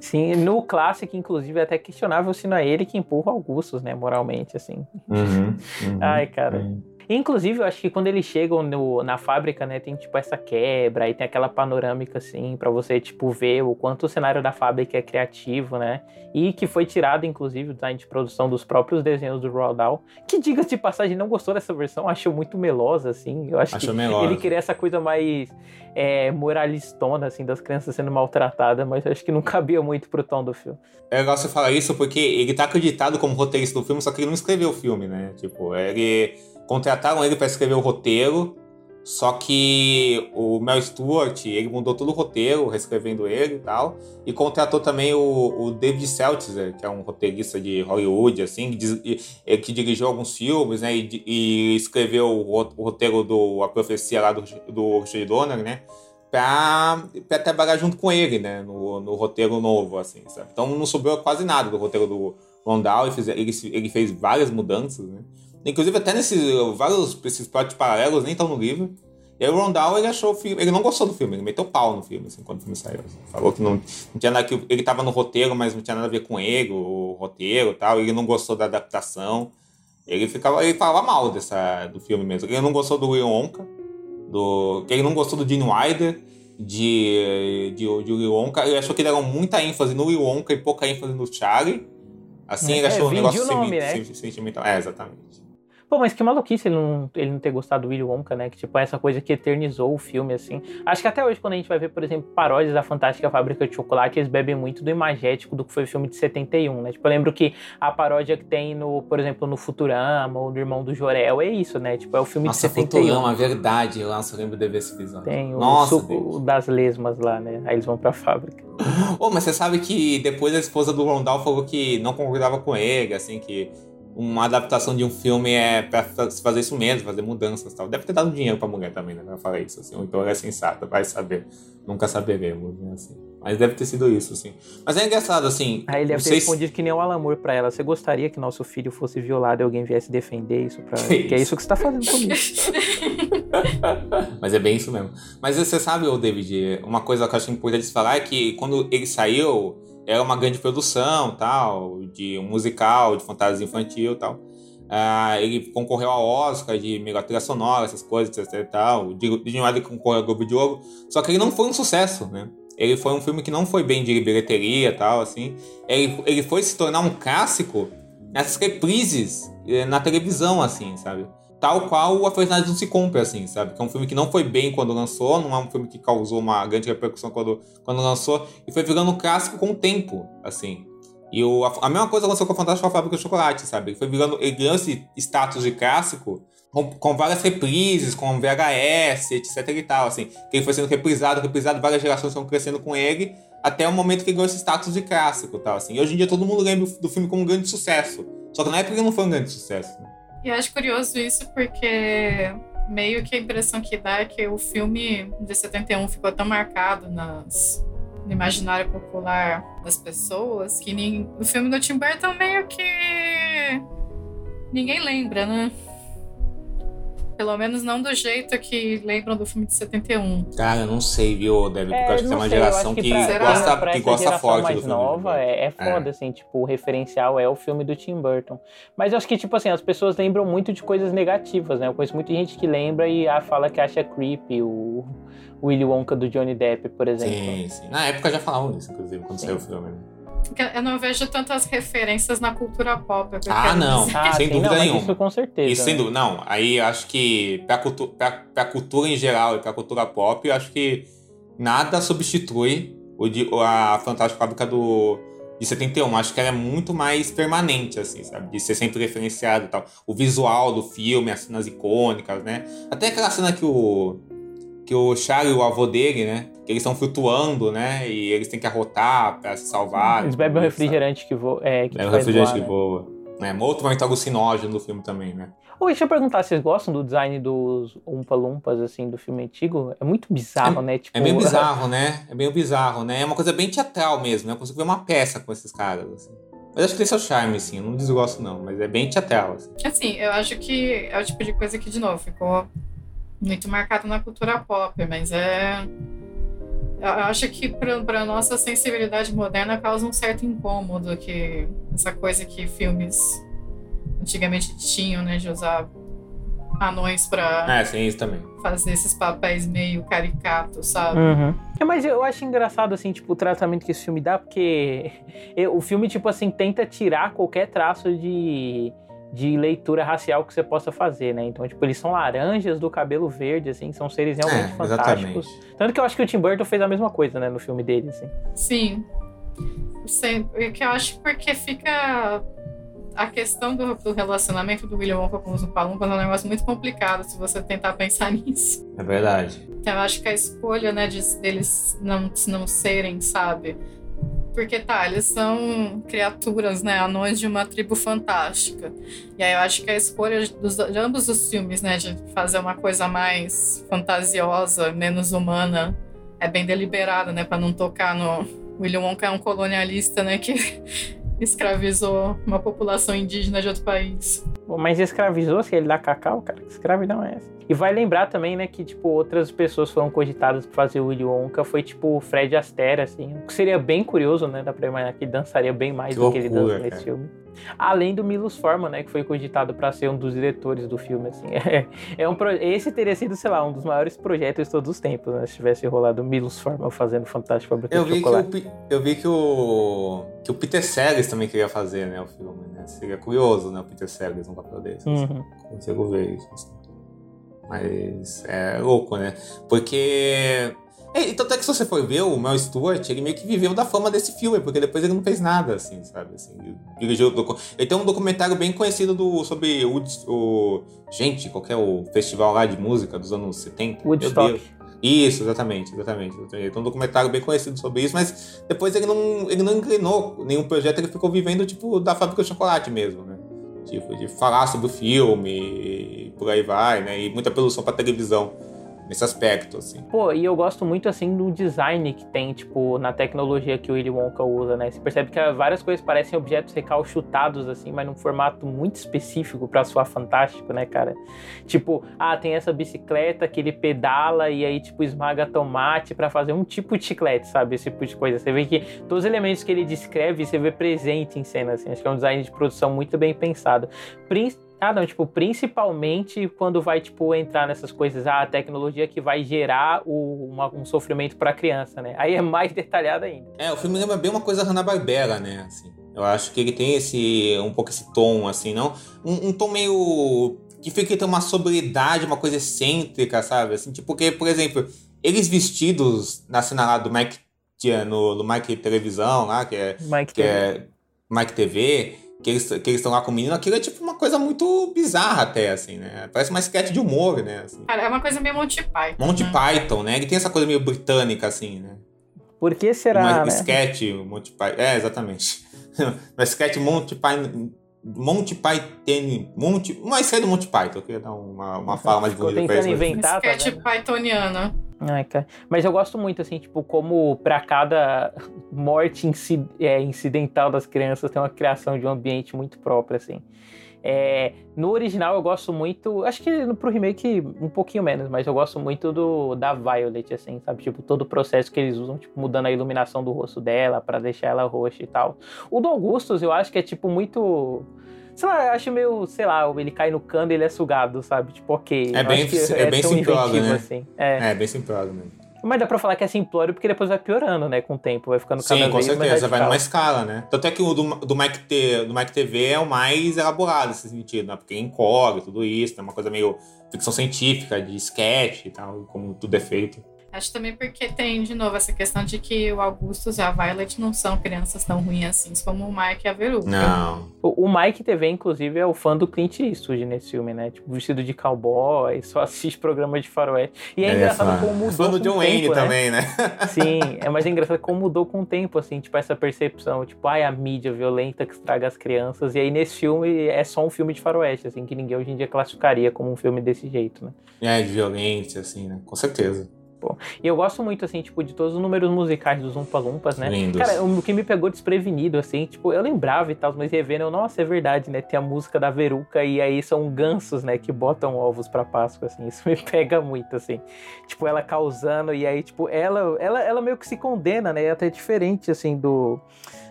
S2: Sim, no clássico, inclusive, é até questionável se não é ele que empurra Augustus, né? Moralmente, assim.
S3: Uhum, uhum,
S2: Ai, cara. Uhum. Inclusive, eu acho que quando eles chegam no, na fábrica, né, tem tipo essa quebra e tem aquela panorâmica assim para você tipo ver o quanto o cenário da fábrica é criativo, né? E que foi tirado inclusive do design de produção dos próprios desenhos do Roald Dahl, que diga de passagem não gostou dessa versão, achou muito melosa assim. Eu acho
S3: achou
S2: que
S3: melosa.
S2: ele queria essa coisa mais é, moralistona assim das crianças sendo maltratadas, mas acho que não cabia muito pro tom do filme.
S3: É legal você falar isso porque ele tá acreditado como roteirista do filme, só que ele não escreveu o filme, né? Tipo, ele contrataram ele para escrever o roteiro, só que o Mel Stewart, ele mudou todo o roteiro, reescrevendo ele e tal, e contratou também o, o David Seltzer, que é um roteirista de Hollywood, assim, que, que dirigiu alguns filmes, né, e, e escreveu o, o, roteiro do A Profecia lá do, do Richard Donner, né, pra trabalhar junto com ele, né, no, no roteiro novo, assim, sabe? Então não sobrou quase nada do roteiro do Rondal, ele, ele, ele fez várias mudanças, né, Inclusive, até nesses vários esses plots paralelos nem estão no livro. E aí o Rondal, ele achou o filme. Ele não gostou do filme, ele meteu pau no filme, assim, quando o filme saiu. Assim. Falou que não, não tinha nada que. Ele tava no roteiro, mas não tinha nada a ver com ele, o roteiro e tal. Ele não gostou da adaptação. Ele ficava. Ele falava mal dessa, do filme mesmo. Ele não gostou do William Wonka. Do, ele não gostou do Gene Wilder. De, de, de Willy Wonka. Ele achou que deram muita ênfase no Willy Wonka e pouca ênfase no Charlie. Assim, é, ele achou um negócio
S2: nome, né?
S3: sentimental. É, exatamente.
S2: Pô, mas que maluquice ele não, ele não ter gostado do Willy Wonka, né? Que, tipo, é essa coisa que eternizou o filme, assim. Acho que até hoje, quando a gente vai ver, por exemplo, paródias da Fantástica Fábrica de Chocolate, eles bebem muito do imagético do que foi o filme de 71, né? Tipo, eu lembro que a paródia que tem, no, por exemplo, no Futurama, ou no Irmão do Jorel, é isso, né? Tipo, é o filme
S3: Nossa,
S2: de 71.
S3: Futurama, é verdade. Nossa, eu lembro de ver esse episódio.
S2: Tem o
S3: Nossa,
S2: suco das lesmas lá, né? Aí eles vão pra fábrica.
S3: Ô, oh, mas você sabe que depois a esposa do Rondal falou que não concordava com ele, assim, que uma adaptação de um filme é pra fazer isso mesmo, fazer mudanças e tal. Deve ter dado dinheiro pra mulher também, né? Pra falar isso, assim. Então ela é sensata, vai saber. Nunca saberemos, né? Assim. Mas deve ter sido isso, assim. Mas é engraçado, assim.
S2: Aí ele deve ter
S3: se...
S2: respondido que nem o Alamor pra ela. Você gostaria que nosso filho fosse violado e alguém viesse defender isso pra. Que, que é isso que você tá fazendo comigo.
S3: Mas é bem isso mesmo. Mas você sabe, David, uma coisa que eu acho importante falar é que quando ele saiu era uma grande produção, tal, de um musical, de fantasia infantil, tal. Uh, ele concorreu ao Oscar de melhor trilha sonora, essas coisas, etc tal. O Wilder concorreu ao Globo de Ouro. Só que ele não foi um sucesso, né? Ele foi um filme que não foi bem de bilheteria tal, assim. Ele, ele foi se tornar um clássico nessas reprises eh, na televisão, assim, sabe? Tal qual a Felicidade não se compra, assim, sabe? Que é um filme que não foi bem quando lançou, não é um filme que causou uma grande repercussão quando, quando lançou, e foi virando um clássico com o tempo, assim. E o, a, a mesma coisa aconteceu com a Fantástica Fábrica de Chocolate, sabe? Ele foi virando, ele ganhou esse status de clássico com, com várias reprises, com VHS, etc e tal, assim. Que ele foi sendo reprisado, reprisado, várias gerações estão crescendo com ele, até o momento que ganhou esse status de clássico, tal, assim. E hoje em dia todo mundo lembra do filme como um grande sucesso. Só que na época ele não foi um grande sucesso, né?
S4: E acho curioso isso porque meio que a impressão que dá é que o filme de 71 ficou tão marcado nas, no imaginário popular das pessoas que nem, o filme do Tim Burton meio que ninguém lembra, né? Pelo menos não do jeito que lembram do filme de 71.
S3: Cara, eu não sei, viu, Deve? Porque
S2: É,
S3: eu acho que tem
S2: não
S3: uma
S2: sei,
S3: geração
S2: acho
S3: que,
S2: pra-
S3: gosta,
S2: pra
S3: que gosta
S2: geração
S3: forte
S2: mais
S3: do filme.
S2: nova é, é foda, assim, tipo, o referencial é o filme do Tim Burton. Mas eu acho que, tipo assim, as pessoas lembram muito de coisas negativas, né? Eu conheço muita gente que lembra e ah, fala que acha creepy o o Willy Wonka do Johnny Depp, por exemplo.
S3: Sim, sim. Na época já falavam isso, inclusive, quando saiu o filme.
S4: Eu não vejo tantas referências na cultura pop.
S3: Ah, não.
S2: Ah,
S3: sem
S2: sim,
S3: dúvida
S2: não,
S3: nenhuma.
S2: Isso com certeza.
S3: Isso sem
S2: né?
S3: dúvida. Não, aí eu acho que pra, cultu pra, pra cultura em geral e pra cultura pop, eu acho que nada substitui o de, a Fantástica Fábrica do, de 71. Acho que ela é muito mais permanente, assim, sabe? De ser sempre referenciado e tal. O visual do filme, as cenas icônicas, né? Até aquela cena que o. Que o Charlie o avô dele, né? Que eles estão flutuando, né? E eles têm que arrotar pra se salvar.
S2: Eles bebem um
S3: sabe?
S2: refrigerante que voa. É, que
S3: É o refrigerante
S2: voar,
S3: que
S2: né?
S3: voa. É, outro momento alucinógeno do filme também, né?
S2: Ô, deixa eu perguntar, vocês gostam do design dos Umpa Lumpas, assim, do filme antigo? É muito bizarro, né? Tipo,
S3: É meio bizarro, né? É meio bizarro, né? É uma coisa bem teatral mesmo, né? Eu consigo ver uma peça com esses caras, assim. Mas acho que tem seu charme, assim. Eu não desgosto, não. Mas é bem teatral, assim.
S4: Assim, eu acho que é o tipo de coisa que, de novo, ficou muito marcado na cultura pop, mas é. Eu acho que para nossa sensibilidade moderna causa um certo incômodo que essa coisa que filmes antigamente tinham, né, de usar anões para
S3: É, tem isso também.
S4: fazer esses papéis meio caricatos, sabe?
S2: Uhum. É, mas eu acho engraçado, assim, tipo, o tratamento que esse filme dá, porque o filme, tipo assim, tenta tirar qualquer traço de, de leitura racial que você possa fazer, né? Então, tipo, eles são laranjas do cabelo verde, assim, são seres realmente
S3: É,
S2: fantásticos.
S3: exatamente.
S2: Tanto que eu acho que o Tim Burton fez a mesma coisa, né, no filme dele, assim.
S4: Sim. Sempre. Que eu acho porque fica. A questão do, do relacionamento do William Wonka com os Umpalumpas é um negócio muito complicado se você tentar pensar nisso.
S3: É verdade.
S4: Então eu acho que a escolha, né, de, deles não, não serem, sabe? Porque tá, eles são criaturas, né, anões de uma tribo fantástica. E aí eu acho que a escolha dos, de ambos os filmes, né, de fazer uma coisa mais fantasiosa, menos humana, é bem deliberada, né, para não tocar no William Wonka é um colonialista, né, que escravizou uma população indígena de outro país.
S2: Mas escravizou se ele dá cacau, cara? Que escravidão é essa? E vai lembrar também, né, que, tipo, outras pessoas foram cogitadas pra fazer o Willy Wonka. Foi, tipo, o Fred Astaire, assim. O que seria bem curioso, né? Dá pra imaginar que ele dançaria bem mais
S3: Que
S2: do que ele dança
S3: loucura,
S2: nesse
S3: cara.
S2: filme. Além do Milos Forman, né? Que foi cogitado pra ser um dos diretores do filme, assim. É, é um pro... Esse teria sido, sei lá, um dos maiores projetos de todos os tempos, né? Se tivesse rolado o Milos Forman fazendo Fantástico Fábrica
S3: Eu vi, que o,
S2: Chocolate.
S3: Eu vi que o. que o Peter Sellers também queria fazer, né? O filme, né? Seria curioso, né? O Peter Sellers num papel desse. assim.
S2: Uhum.
S3: Consigo ver isso. assim. Mas é louco, né? Porque. É, e tanto é que se você for ver, o Mel Stewart, ele meio que viveu da fama desse filme, porque depois ele não fez nada, assim, sabe? Assim, ele, dirigiu ele tem um documentário bem conhecido do, sobre o, o. Gente, qual que é o festival lá de música dos anos 70? Meu
S2: Woodstock.
S3: Isso, exatamente, exatamente. Ele tem um documentário bem conhecido sobre isso, mas depois ele não, ele não engrenou nenhum projeto, ele ficou vivendo, tipo, da fábrica de chocolate mesmo, né? Tipo, de falar sobre o filme por aí vai, né? E muita produção pra televisão nesse aspecto, assim.
S2: Pô, e eu gosto muito, assim, do design que tem, tipo, na tecnologia que o Willy Wonka usa, né? Você percebe que várias coisas parecem objetos recalchutados, assim, mas num formato muito específico pra soar fantástico, né, cara? Tipo, ah, tem essa bicicleta que ele pedala e aí, tipo, esmaga tomate pra fazer um tipo de chiclete, sabe? Esse tipo de coisa. Você vê que todos os elementos que ele descreve, você vê presente em cena, assim. Acho que é um design de produção muito bem pensado. Prin- ah, não, tipo, principalmente quando vai, tipo, entrar nessas coisas, ah, a tecnologia que vai gerar o- uma- um sofrimento pra criança, né? Aí é mais detalhado ainda.
S3: É, o filme lembra bem uma coisa Hanna-Barbera, né? Assim, eu acho que ele tem esse um pouco esse tom, assim, não? Um, um tom meio que fica tem uma sobriedade, uma coisa excêntrica, sabe? Assim, tipo, porque, por exemplo, eles vestidos na cena lá do Mike no, Mike Televisão lá, que é
S2: Mike
S3: que é Mike TV, que eles que eles estão lá com o menino, aquilo é tipo uma coisa muito bizarra até, assim, né? Parece uma sketch de humor, né? Assim.
S4: Cara, é uma coisa meio Monty Python.
S3: Monty
S4: né?
S3: Python, né? Ele tem essa coisa meio britânica, assim, né?
S2: Por que será,
S3: uma
S2: né?
S3: sketch Monty Python. É, exatamente. uma sketch Monty Python. Monty Python. Monty, uma sketch do Monty Python. Eu queria dar uma, uma fala mais bonita pra
S2: tentando
S3: isso. mas-
S2: inventar, tá
S4: Sketch pythoniana.
S2: Ai, cara. Mas eu gosto muito, assim, tipo, como pra cada morte é, incidental das crianças tem uma criação de um ambiente muito próprio, assim. É, no original eu gosto muito, acho que pro remake um pouquinho menos, mas eu gosto muito do da Violet, assim, sabe? Tipo, todo o processo que eles usam, tipo, mudando a iluminação do rosto dela pra deixar ela roxa e tal. O do Augustus eu acho que é, tipo, muito... Sei lá, eu acho meio, sei lá, ele cai no cano e ele é sugado, sabe? Tipo, ok.
S3: É bem,
S2: que
S3: é bem simplório, né?
S2: assim. É.
S3: É, bem simplório mesmo.
S2: Mas dá pra falar que é simplório porque depois vai piorando, né? Com o tempo, vai ficando cada
S3: Sim, com
S2: vez
S3: certeza, vai numa escala, né? Tanto é que o do, do, Mike T, do Mike TV é o mais elaborado nesse sentido, né? Porque encobre tudo isso, é uma coisa meio ficção científica, de sketch e tal, como tudo é feito.
S4: Acho também porque tem, de novo, essa questão de que o Augustus e a Violet não são crianças tão ruins assim como o Mike e a Veruca.
S3: Não.
S2: O, o Mike TV, inclusive, é o fã do Clint Eastwood nesse filme, né? Tipo, vestido de cowboy, só assiste programa de faroeste. E é,
S3: É,
S2: engraçado
S3: fã.
S2: como mudou
S3: Fã do
S2: com o
S3: John Wayne
S2: né?
S3: também, né?
S2: Sim, é mais engraçado como mudou com o tempo, assim, tipo, essa percepção, tipo, ai, a mídia violenta que estraga as crianças. E aí, nesse filme, é só um filme de faroeste, assim, que ninguém hoje em dia classificaria como um filme desse jeito, né?
S3: É, de violência, assim, né? Com certeza.
S2: E eu gosto muito, assim, tipo, de todos os números musicais dos Umpa Lumpas, né?
S3: Lindos.
S2: Cara, o que me pegou desprevenido, assim, tipo, eu lembrava e tal, mas revendo, eu, nossa, é verdade, né? Tem a música da Veruca e aí são gansos, né, que botam ovos pra Páscoa, assim. Isso me pega muito, assim. Tipo, ela causando e aí, tipo, ela, ela, ela meio que se condena, né? É até diferente, assim, do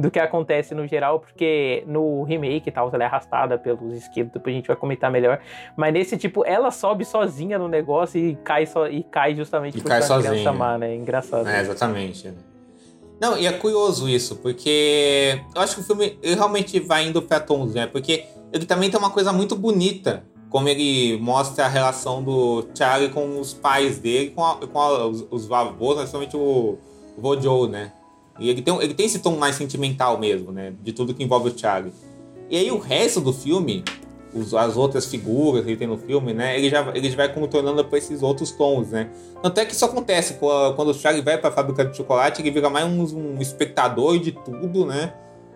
S2: do que acontece no geral, porque no remake e tal, ela é arrastada pelos esquilos, depois a gente vai comentar melhor. Mas nesse tipo, ela sobe sozinha no negócio e cai, so, e cai justamente
S3: E
S2: por
S3: cai
S2: criança
S3: sozinha.
S2: má, né? Engraçado.
S3: É, exatamente. Não, e é curioso isso, porque eu acho que o filme realmente vai indo pra tons, né? Porque ele também tem uma coisa muito bonita, como ele mostra a relação do Charlie com os pais dele, com, a- com a- os, os avós, principalmente o, o vô Joe, né? E ele tem, ele tem esse tom mais sentimental mesmo, né? De tudo que envolve o Charlie. E aí o resto do filme, os- as outras figuras que ele tem no filme, né? Ele já, ele já vai contornando pra esses outros tons, né? Tanto é que isso acontece quando, o Charlie vai pra fábrica de chocolate, ele vira mais um, um espectador de tudo, né?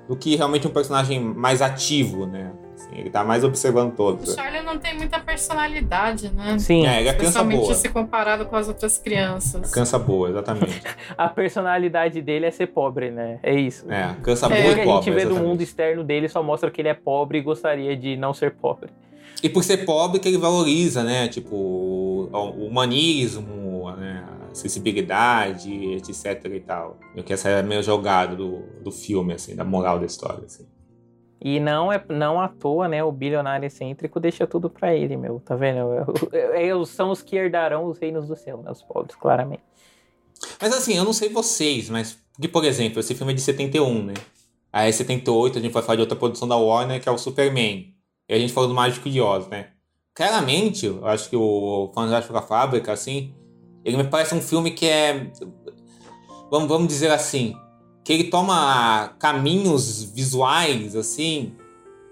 S3: Do que realmente um personagem mais ativo, né? Assim, ele tá mais observando
S4: O
S3: todos.
S4: Charlie não tem muita personalidade, né?
S2: Sim.
S3: É, ele é
S4: Especialmente
S3: boa.
S4: se comparado com as outras crianças.
S3: Cansa boa, exatamente.
S2: A personalidade dele é ser pobre, né? É isso.
S3: É, cansa
S2: O
S3: boa
S2: que
S3: e
S2: a gente
S3: pobre.
S2: vê do
S3: exatamente.
S2: mundo externo dele só mostra que ele é pobre e gostaria de não ser pobre.
S3: E por ser pobre que ele valoriza, né? Tipo, o o humanismo, né? Sensibilidade, etc e tal. Eu que essa é a minha jogada do, do filme, assim, da moral da história, assim.
S2: E não é não à toa, né? O bilionário excêntrico deixa tudo pra ele, meu. Tá vendo? Eles são os que herdarão os reinos do céu, né? Os pobres, claramente.
S3: Mas assim, eu não sei vocês, mas... Porque, por exemplo, esse filme é de 71, né? Aí, 78, a gente vai falar de outra produção da Warner, que é o Superman. E a gente falou do Mágico de Oz, né? Claramente, eu acho que o Fantástico da Fábrica, assim... Ele me parece um filme que é... Vamos, vamos dizer assim... Que ele toma caminhos visuais, assim...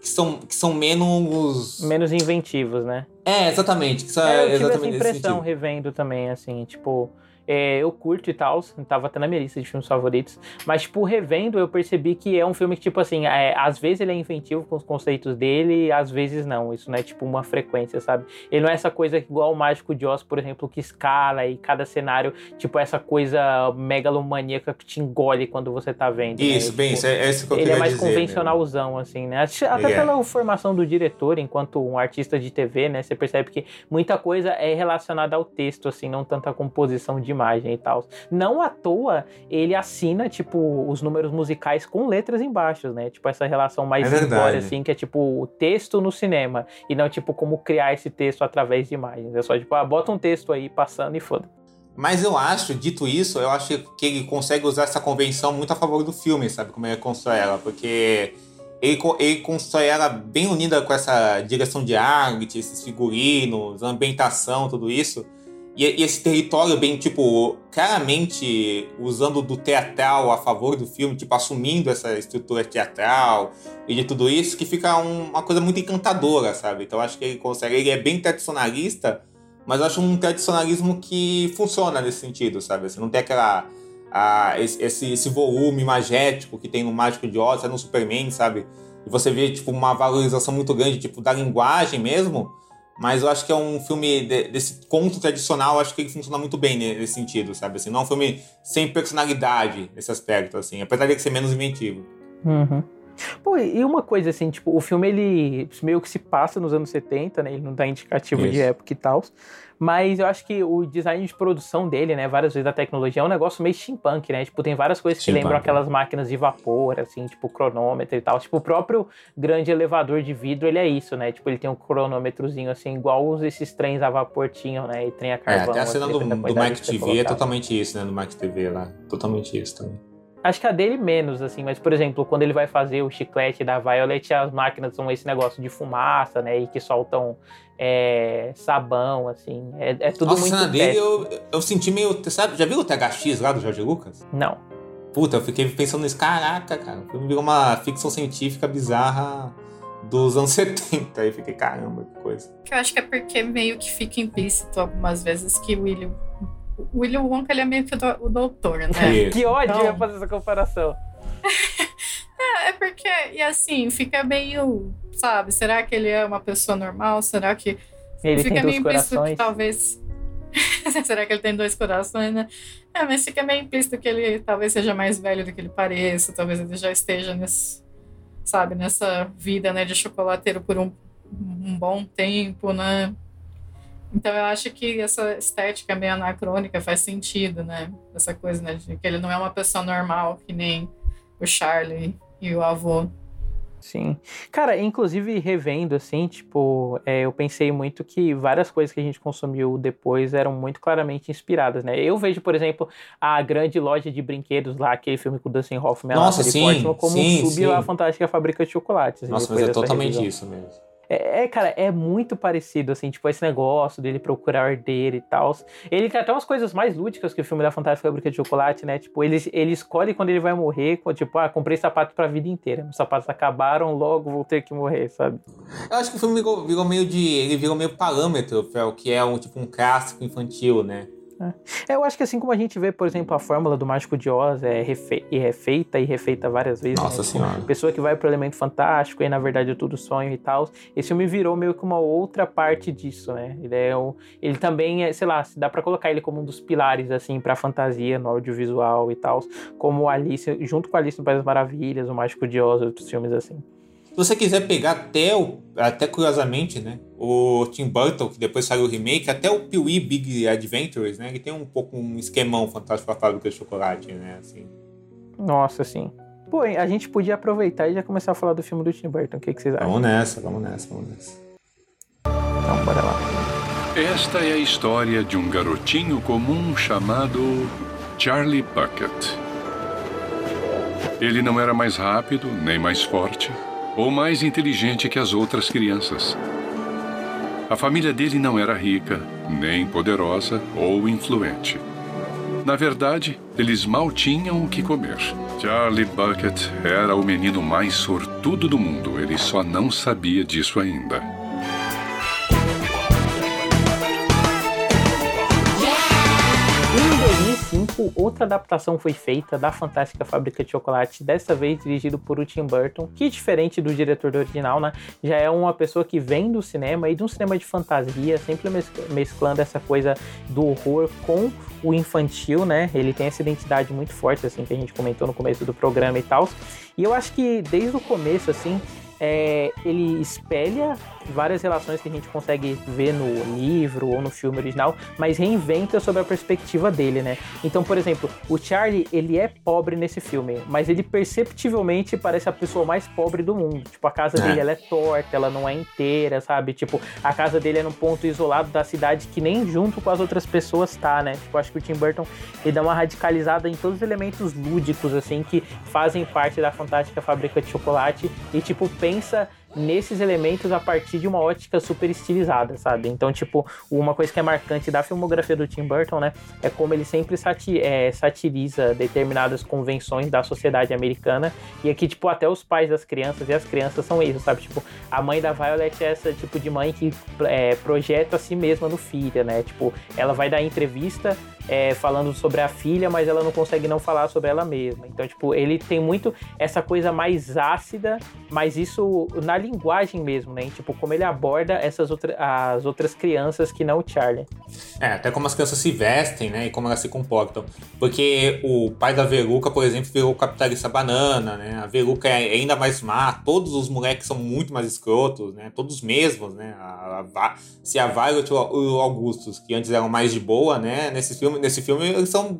S3: Que são, que são menos...
S2: Menos inventivos, né?
S3: É, exatamente. Que são,
S2: É, eu tive essa
S3: exatamente nesse
S2: impressão revendo também, assim, tipo. É, eu curto e tal, tava até na minha lista de filmes favoritos, mas, tipo, revendo, eu percebi que é um filme que, tipo assim, é, às vezes ele é inventivo com os conceitos dele, às vezes não. Isso não é, tipo, uma frequência, sabe? Ele não é essa coisa igual o Mágico de Oz, por exemplo, que escala e cada cenário, tipo, essa coisa megalomaníaca que te engole quando você tá vendo. né?
S3: Isso, bem,
S2: Tipo,
S3: isso é, é isso que eu
S2: ele é mais
S3: dizer, né?
S2: convencionalzão, assim, né? Até
S3: é.
S2: pela formação do diretor, enquanto um artista de TV, né? Você percebe que muita coisa é relacionada ao texto, assim, não tanto a composição de imagem e tal. Não à toa, ele assina, tipo, os números musicais com letras embaixo, né? Tipo, essa relação mais
S3: É
S2: simbólica, assim, que é tipo o texto no cinema. E não, tipo, como criar esse texto através de imagens. É só, tipo, ah, bota um texto aí passando e foda.
S3: Mas eu acho, dito isso, eu acho que ele consegue usar essa convenção muito a favor do filme, sabe? Como ele constrói ela, porque ele, ele constrói ela bem unida com essa direção de arte, esses figurinos, ambientação, tudo isso. E, e esse território bem, tipo, claramente usando do teatral a favor do filme, tipo, assumindo essa estrutura teatral e de tudo isso, que fica um, uma coisa muito encantadora, sabe? Então acho que ele consegue. Ele é bem tradicionalista, mas acho um tradicionalismo que funciona nesse sentido, sabe? Você não tem aquela. A, esse, esse volume imagético que tem no Mágico de Oz, é no Superman, sabe? E você vê, tipo, uma valorização muito grande, tipo, da linguagem mesmo. Mas eu acho que é um filme de, desse conto tradicional, acho que ele funciona muito bem nesse sentido, sabe? Assim, não é um filme sem personalidade nesse aspecto, assim, apesar de ser menos inventivo.
S2: Uhum. Pô, e uma coisa assim, tipo, o filme ele meio que se passa nos anos 70, né? Ele não dá indicativo Isso. de época e tal. Mas eu acho que o design de produção dele, né, várias vezes a tecnologia é um negócio meio steampunk, né? Tipo, tem várias coisas que steampunk. lembram aquelas máquinas de vapor, assim, tipo cronômetro e tal. Tipo, o próprio grande elevador de vidro, ele é isso, né? Tipo, ele tem um cronômetrozinho assim, igual esses trens a vapor tinham, né? E trem a carvão.
S3: É, até a cena assim, do, do Mike TV é totalmente isso, né? Do Mike TV lá. Totalmente isso também.
S2: Acho que a dele menos, assim, mas, por exemplo, quando ele vai fazer o chiclete da Violet, as máquinas são esse negócio de fumaça, né? E que soltam é, sabão, assim. É, é tudo Nossa, muito.
S3: Nossa, dele eu, eu senti meio. Sabe, já viu o THX lá do Jorge Lucas?
S2: Não.
S3: Puta, eu fiquei pensando nisso. Caraca, cara. Virou uma ficção científica bizarra dos anos 70. Aí fiquei, caramba, que coisa.
S4: Eu acho que é porque meio que fica implícito algumas vezes que o William o William Wonka ele é meio que o doutor, né?
S2: que ódio então... fazer essa comparação.
S4: é, é porque, e assim, fica meio, sabe, será que ele é uma pessoa normal? Será que.
S2: Ele
S4: fica
S2: tem
S4: meio
S2: implícito que
S4: talvez. será que ele tem dois corações, né? É, mas fica meio implícito que ele talvez seja mais velho do que ele pareça, talvez ele já esteja nesse, sabe, nessa vida, né, de chocolateiro por um, um bom tempo, né? Então eu acho que essa estética meio anacrônica faz sentido, né? Essa coisa, né? De que ele não é uma pessoa normal, que nem o Charlie e o avô.
S2: Sim. Cara, inclusive revendo, assim, tipo, é, eu pensei muito que várias coisas que a gente consumiu depois eram muito claramente inspiradas, né? Eu vejo, por exemplo, a grande loja de brinquedos lá, aquele filme com o Dustin Hoffman,
S3: Nossa, sim,
S2: Portman, como
S3: sim,
S2: um sub
S3: sim.
S2: a Fantástica Fábrica de Chocolates.
S3: Nossa, mas é totalmente revisão. isso mesmo.
S2: É, é, cara, é muito parecido, assim, tipo, esse negócio dele procurar herdeiro e tal. Ele tem até umas coisas mais lúdicas que o filme da Fantástica Fábrica de Chocolate, né? Tipo, ele, ele escolhe quando ele vai morrer, tipo, ah, comprei sapato pra vida inteira. Os sapatos acabaram, logo vou ter que morrer, sabe?
S3: Eu acho que o filme virou, virou meio de. Ele virou meio parâmetro, Fel, que é um tipo um clássico infantil, né?
S2: É, eu acho que assim como a gente vê, por exemplo, a fórmula do Mágico de Oz é refe e refeita e refeita várias vezes.
S3: Nossa
S2: né?
S3: senhora.
S2: Pessoa que vai pro elemento fantástico e na verdade é tudo sonho e tal. Esse filme virou meio que uma outra parte disso, né? Ele é um, ele também é, sei lá, dá para colocar ele como um dos pilares assim para fantasia no audiovisual e tal, como Alice, junto com Alice no País das Maravilhas, o Mágico de Oz, outros filmes assim.
S3: Se você quiser pegar até o, até curiosamente, né, o Tim Burton, que depois saiu o remake, até o Pee-wee Big Adventures, né, ele tem um pouco um esquemão fantástico com a fábrica de chocolate, né, assim.
S2: Nossa, sim. Pô, a gente podia aproveitar e já começar a falar do filme do Tim Burton. O que, que vocês acham?
S3: Vamos nessa, vamos nessa, vamos nessa.
S2: Então, bora lá.
S12: Esta é a história de um garotinho comum chamado Charlie Bucket. Ele não era mais rápido, nem mais forte, ou mais inteligente que as outras crianças. A família dele não era rica, nem poderosa ou influente. Na verdade, eles mal tinham o que comer. Charlie Bucket era o menino mais sortudo do mundo, ele só não sabia disso ainda.
S2: Em 2005, outra adaptação foi feita da Fantástica Fábrica de Chocolate, dessa vez dirigido por o Tim Burton, que diferente do diretor do original, né, já é uma pessoa que vem do cinema e de um cinema de fantasia, sempre mesclando essa coisa do horror com o infantil, né? Ele tem essa identidade muito forte, assim, que a gente comentou no começo do programa e tal. E eu acho que desde o começo, assim, é, ele espelha várias relações que a gente consegue ver no livro ou no filme original, mas reinventa sobre a perspectiva dele, né? Então, por exemplo, o Charlie, ele é pobre nesse filme, mas ele perceptivelmente parece a pessoa mais pobre do mundo. Tipo, a casa é. dele ela é torta, ela não é inteira, sabe? Tipo, a casa dele é num ponto isolado da cidade que nem junto com as outras pessoas tá, né? Tipo, acho que o Tim Burton ele dá uma radicalizada em todos os elementos lúdicos, assim, que fazem parte da fantástica fábrica de chocolate e, tipo, pensa nesses elementos a partir de uma ótica super estilizada, sabe? Então, tipo, uma coisa que é marcante da filmografia do Tim Burton, né, é como ele sempre sati é, satiriza determinadas convenções da sociedade americana. E aqui, tipo, até os pais das crianças e as crianças são isso, sabe? Tipo, a mãe da Violet é essa tipo de mãe que é, projeta a si mesma no filho, né? Tipo, ela vai dar entrevista é, falando sobre a filha, mas ela não consegue não falar sobre ela mesma. Então, tipo, ele tem muito essa coisa mais ácida, mas isso na linguagem mesmo, né? tipo, como ele aborda essas as outras crianças que não o Charlie.
S3: É, até como as crianças se vestem, né? E como elas se comportam. Porque o pai da Veruca, por exemplo, virou capitalista banana, né? A Veruca é ainda mais má, todos os moleques são muito mais escrotos, né? Todos mesmos, né? A, a, se a Violet e o Augustus, que antes eram mais de boa, né? Nesse filme filme, nesse filme eles são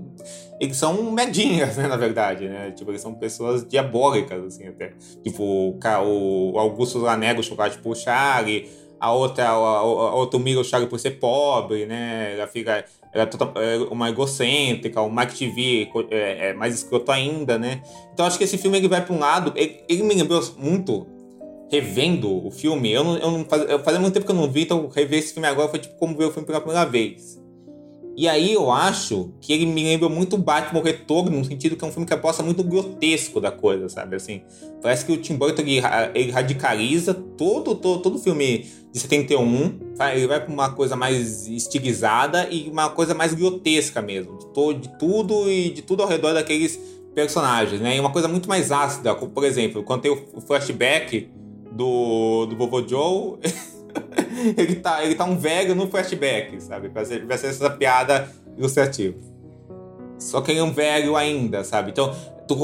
S3: eles são medinhas, né, na verdade, né? Tipo, eles são pessoas diabólicas, assim, até. Tipo, o, Augusto lá nega o chocolate pro Charlie, a outra, a, a outra humilha o Charlie por ser pobre, né? Ela fica ela é, é uma egocêntrica, o Mike TV é, é, mais escroto ainda, né? Então acho que esse filme ele vai para um lado, ele, ele, me lembrou muito revendo o filme. Eu não, eu não faz, eu fazia muito tempo que eu não vi, então rever esse filme agora foi tipo como ver o filme pela primeira vez. E aí eu acho que ele me lembra muito Batman Retorno, no sentido que é um filme que aposta muito grotesco da coisa, sabe? Assim, parece que o Tim Burton ele, ele radicaliza todo, todo, todo filme de 71, ele vai para uma coisa mais estilizada e uma coisa mais grotesca mesmo, de, todo, de tudo e de tudo ao redor daqueles personagens, né? E uma coisa muito mais ácida, como por exemplo, quando tem o flashback do, do Vovô Joe. ele, tá, ele tá um velho no flashback, sabe? Vai ser, vai ser essa piada ilustrativa. Só que ele é um velho ainda, sabe? Então,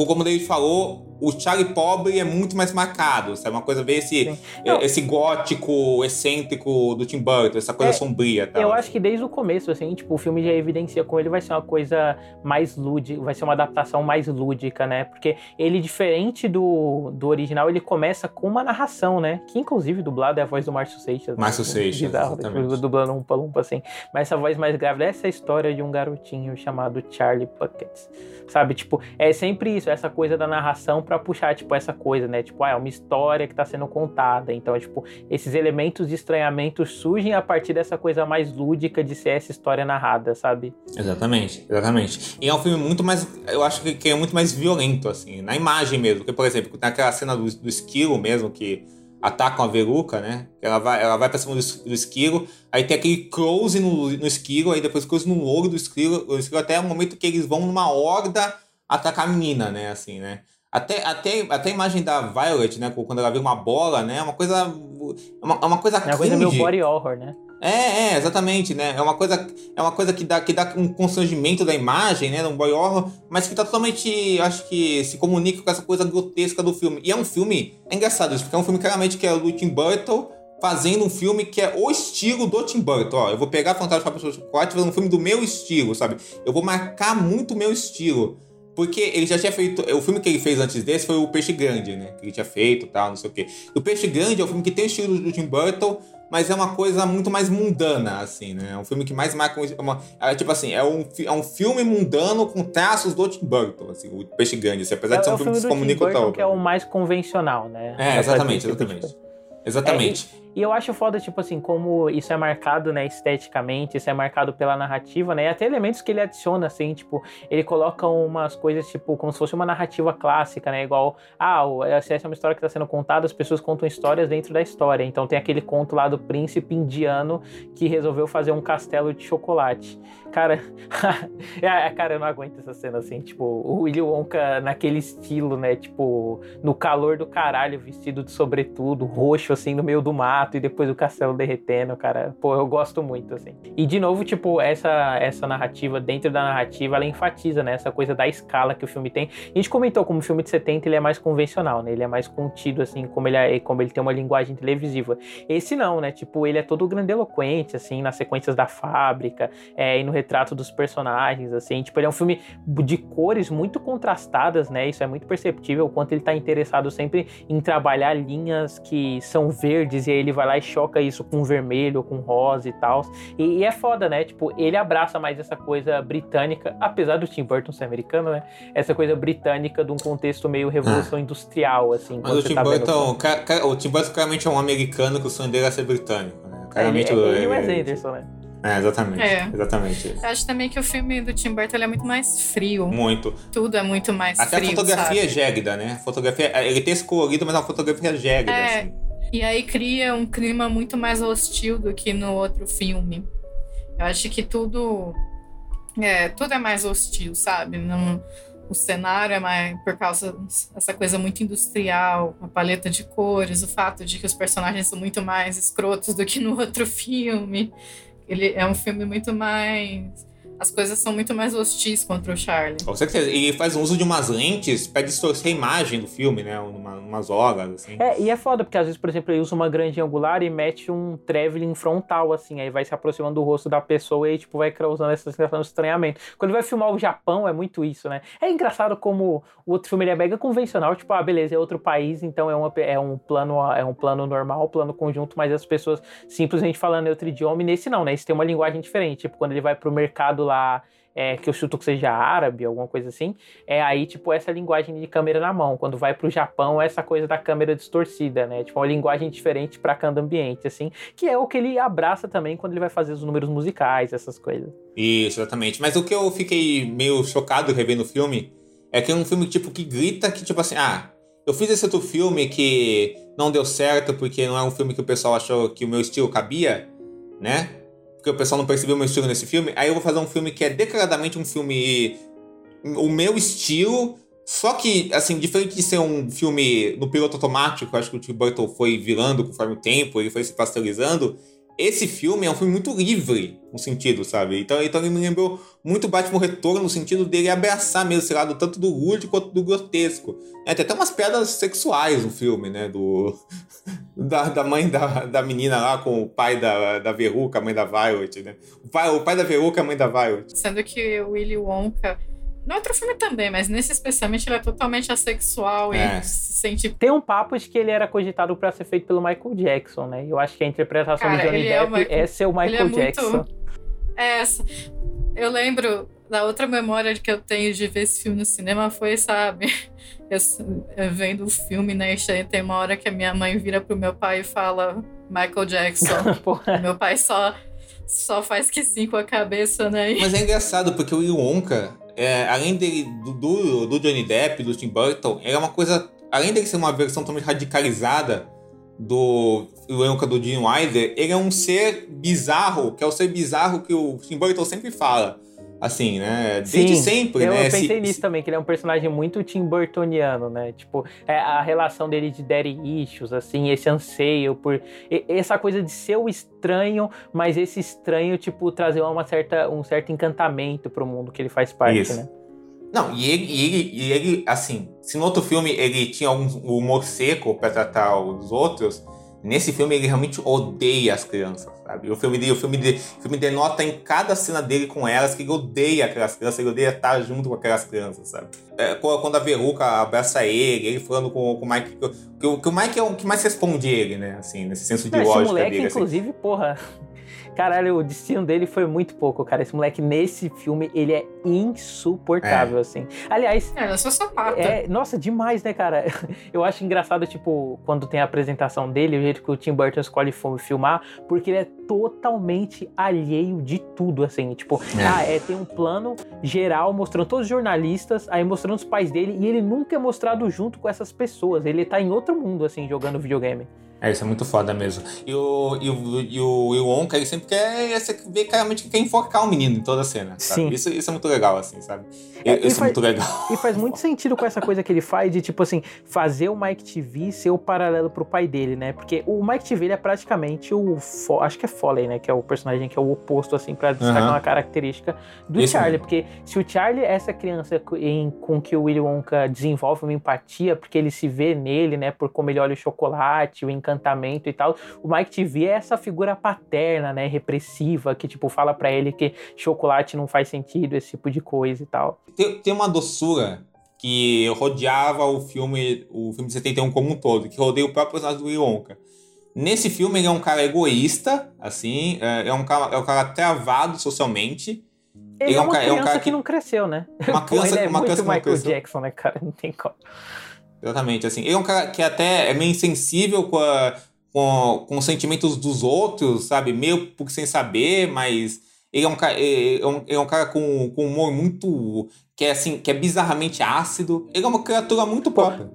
S3: como David falou, o Charlie pobre é muito mais marcado, sabe? Uma coisa bem esse, esse gótico excêntrico do Tim Burton, essa coisa é, sombria. Tal.
S2: Eu acho que desde o começo, assim, tipo, o filme já evidencia com ele vai ser uma coisa mais lúdica, vai ser uma adaptação mais lúdica, né? Porque ele, diferente do, do original, ele começa com uma narração, né? Que inclusive dublado é a voz do Márcio Seixas.
S3: Né? Márcio
S2: né?
S3: Seixas,
S2: bizarro, tipo, dublando um palumpa assim. Mas essa voz mais grave, essa é a história de um garotinho chamado Charlie Buckets sabe? Tipo, é sempre isso, essa coisa da narração para puxar, tipo, essa coisa, né? Tipo, ah, é uma história que tá sendo contada. Então, tipo, esses elementos de estranhamento surgem a partir dessa coisa mais lúdica de ser essa história narrada, sabe?
S3: Exatamente, exatamente. E é um filme muito mais, eu acho que é muito mais violento, assim, na imagem mesmo. Porque, por exemplo, tem aquela cena do, do esquilo mesmo, que atacam a Veruca, né? Ela vai, ela vai pra cima do, do esquilo, aí tem aquele close no, no esquilo, aí depois close no olho do esquilo, o esquilo até o momento que eles vão numa horda atacar a menina, né? Assim, né? Até, até, até a imagem da Violet, né? Quando ela vê uma bola, né? É uma coisa. É uma, é uma coisa
S2: É uma coisa meio body horror, né?
S3: É, é, exatamente, né? É uma coisa, é uma coisa que dá, que dá um constrangimento da imagem, né? Um boy horror, mas que tá totalmente, acho que se comunica com essa coisa grotesca do filme. E é um filme, é engraçado isso, porque é um filme claramente que é do Tim Burton fazendo um filme que é o estilo do Tim Burton. Ó, eu vou pegar Fábrica de Chocolate e fazer um filme do meu estilo, sabe? Eu vou marcar muito o meu estilo. Porque ele já tinha feito. O filme que ele fez antes desse foi o Peixe Grande, né? Que ele tinha feito e tal, não sei o quê. O Peixe Grande é um filme que tem o estilo do Tim Burton, mas é uma coisa muito mais mundana, assim, né? É um filme que mais marca. Uma, é, tipo assim, é um, é um filme mundano com traços do Tim Burton, assim, o Peixe Grande, assim, apesar
S2: é,
S3: de ser
S2: um
S3: é filme
S2: que se comunica com tal. que é o mais convencional, né?
S3: É, exatamente, exatamente. Exatamente.
S2: E eu acho foda, tipo assim, como isso é marcado, né, esteticamente, isso é marcado pela narrativa, né, e até elementos que ele adiciona, assim, tipo, ele coloca umas coisas, tipo, como se fosse uma narrativa clássica, né, igual, ah, essa é uma história que está sendo contada, as pessoas contam histórias dentro da história, então tem aquele conto lá do príncipe indiano que resolveu fazer um castelo de chocolate. Cara, é, cara, eu não aguento essa cena, assim, tipo, o Willy Wonka naquele estilo, né, tipo, no calor do caralho, vestido de sobretudo, roxo, assim, no meio do mato, e depois o castelo derretendo, cara. Pô, eu gosto muito, assim. E de novo, tipo, essa, essa narrativa, dentro da narrativa, ela enfatiza, né? Essa coisa da escala que o filme tem. A gente comentou como o filme de 70 ele é mais convencional, né? Ele é mais contido, assim, como ele, é, como ele tem uma linguagem televisiva. Esse não, né? Tipo, ele é todo grandeloquente, assim, nas sequências da fábrica, é, e no retrato dos personagens, assim. Tipo, ele é um filme de cores muito contrastadas, né? Isso é muito perceptível, o quanto ele tá interessado sempre em trabalhar linhas que são verdes e aí ele vai lá e choca isso com vermelho, com rosa e tal. E, e, é foda, né? Tipo, ele abraça mais essa coisa britânica, apesar do Tim Burton ser americano, né? Essa coisa britânica de um contexto meio revolução ah. industrial, assim.
S3: Mas o Tim, tá Burton, o Tim Burton claramente é um americano que o sonho dele é ser britânico, né? Claramente,
S2: ele, ele, ele, é o Anderson, né?
S3: É, exatamente. É. Exatamente.
S4: Eu acho também que o filme do Tim Burton é muito mais frio.
S3: Muito.
S4: Tudo é muito mais
S3: Até
S4: frio.
S3: Até a fotografia
S4: sabe?
S3: é gélida, né? A fotografia, ele tem esse colorido, mas a fotografia é gélida, é. assim.
S4: E aí cria um clima muito mais hostil do que no outro filme. Eu acho que tudo. É, tudo é mais hostil, sabe? Não, o cenário é mais por causa dessa coisa muito industrial, a paleta de cores, o fato de que os personagens são muito mais escrotos do que no outro filme. Ele é um filme muito mais as coisas são muito mais hostis contra o Charlie.
S3: Com certeza. E faz uso de umas lentes para distorcer a imagem do filme, né? Uma, umas horas, assim.
S2: É, e é foda, porque às vezes, por exemplo, ele usa uma grande angular e mete um traveling frontal, assim, aí vai se aproximando do rosto da pessoa e, tipo, vai causando essa sensação de estranhamento. Quando ele vai filmar o Japão, é muito isso, né? É engraçado como o outro filme ele é mega convencional, tipo, ah, beleza, é outro país, então é, uma, é um plano é um plano normal, plano conjunto, mas as pessoas simplesmente falando outro idioma, e nesse não, né? Esse tem uma linguagem diferente. Tipo, quando ele vai pro mercado lá é, que eu chuto que seja árabe, alguma coisa assim, é aí, tipo, essa linguagem de câmera na mão. Quando vai pro Japão, essa coisa da câmera distorcida, né? Tipo, uma linguagem diferente para cada ambiente, assim, que é o que ele abraça também quando ele vai fazer os números musicais, essas coisas.
S3: Isso, exatamente. Mas o que eu fiquei meio chocado revendo o filme é que é um filme, tipo, que grita que, tipo assim, ah, eu fiz esse outro filme que não deu certo porque não é um filme que o pessoal achou que o meu estilo cabia, né? Porque o pessoal não percebeu meu estilo nesse filme, aí eu vou fazer um filme que é declaradamente um filme. O meu estilo. Só que, assim, diferente de ser um filme no piloto automático, acho que o Tim Burton foi virando conforme o tempo, ele foi se pasteurizando esse filme é um filme muito livre, no sentido, sabe? Então, então ele me lembrou muito Batman Retorno, no sentido dele abraçar mesmo esse lado, tanto do lúdico quanto do grotesco. É, tem até umas pedras sexuais no filme, né? Do, da, da mãe da, da menina lá com o pai da, da Veruca, a mãe da Violet, né? O pai, o pai da Veruca, a mãe da Violet.
S4: Sendo que o Willy Wonka no outro filme também, mas nesse especialmente ele é totalmente assexual é. e se sente.
S2: Tem um papo de que ele era cogitado para ser feito pelo Michael Jackson, né? Eu acho que a interpretação
S4: Cara,
S2: do Johnny
S4: é
S2: Depp é,
S4: Michael...
S2: é ser o Michael
S4: é
S2: Jackson.
S4: Muito... É, eu lembro da outra memória que eu tenho de ver esse filme no cinema foi, sabe, eu, eu vendo o filme, né? E tem uma hora que a minha mãe vira pro meu pai e fala Michael Jackson. meu pai só só faz que sim com a cabeça, né?
S3: Mas é engraçado, porque o Wonka, é, além dele, do, do, do, Johnny Depp, do Tim Burton, é uma coisa. Além dele ser uma versão totalmente radicalizada do Wonka do Gene Wilder, ele é um ser bizarro, que é o ser bizarro que o Tim Burton sempre fala. Assim, né? Desde
S2: Sim,
S3: sempre,
S2: eu
S3: né?
S2: Eu pensei
S3: se,
S2: nisso também, que ele é um personagem muito Tim Burtoniano, né? Tipo, é a relação dele de daddy issues, assim, esse anseio por... Essa coisa de ser o estranho, mas esse estranho, tipo, trazer uma certa, um certo encantamento pro mundo que ele faz parte, Isso. né?
S3: Não, e ele, e ele, e ele, assim, se no outro filme ele tinha um humor seco pra tratar os outros, Nesse filme ele realmente odeia as crianças, sabe? O filme, o filme, de, o filme denota em cada cena dele com elas que ele odeia aquelas crianças, ele odeia estar junto com aquelas crianças, sabe? É, quando a Veruca abraça ele, ele falando com, com o Mike. Que, que, o Mike é o que mais responde ele, né? Assim, nesse senso de Não, lógica
S2: esse moleque,
S3: dele.
S2: Inclusive,
S3: assim.
S2: porra. Caralho, o destino dele foi muito pouco, cara. Esse moleque nesse filme, ele é insuportável, é. assim. Aliás.
S4: É, eu sou sapata.
S2: É, nossa, demais, né, cara? Eu acho engraçado, tipo, quando tem a apresentação dele, o jeito que o Tim Burton escolhe filmar, porque ele é totalmente alheio de tudo, assim. Tipo, é. ah, é, tem um plano geral mostrando todos os jornalistas, aí mostrando os pais dele, e ele nunca é mostrado junto com essas pessoas. Ele tá em outro mundo, assim, jogando videogame.
S3: É, isso é muito foda mesmo. E o, e o, e o, e o Onka, ele sempre quer você vê claramente que quer enfocar o menino em toda a cena. Sabe? Sim. Isso, isso é muito legal, assim, sabe? É, isso é faz, muito legal.
S2: E faz muito sentido com essa coisa que ele faz de, tipo assim, fazer o Mike TV ser o paralelo pro pai dele, né? Porque o Mike TV ele é praticamente o. Acho que é Foley, né? Que é o personagem que é o oposto, assim, pra destacar uhum. uma característica do isso Charlie. Mesmo. Porque se o Charlie é essa criança em, com que o Willy Wonka desenvolve uma empatia, porque ele se vê nele, né? Por como ele olha o chocolate, o encantamento e tal. O Mike TV é essa figura paterna, né, repressiva, que tipo fala para ele que chocolate não faz sentido, esse tipo de coisa e tal.
S3: Tem, tem uma doçura que rodeava o filme, o filme de 71 como um todo, que rodeia o próprio personagem do Willy Wonka. Nesse filme ele é um cara egoísta, assim, é, é um cara, é um cara travado socialmente.
S2: Ele, é,
S3: um
S2: uma
S3: ca-
S2: criança
S3: cara
S2: que... não cresceu, né?
S3: Uma
S2: Pô,
S3: criança-
S2: ele é
S3: uma
S2: muito
S3: criança que não
S2: Michael. Jackson, né, cara? Não tem como.
S3: Exatamente, assim. Ele é um cara que até é meio insensível com, a- com, com os sentimentos dos outros, sabe? Meio por sem saber, mas ele é um, ca- ele é um, é um cara com, com humor muito. que é assim, que é bizarramente ácido. Ele é uma criatura muito própria.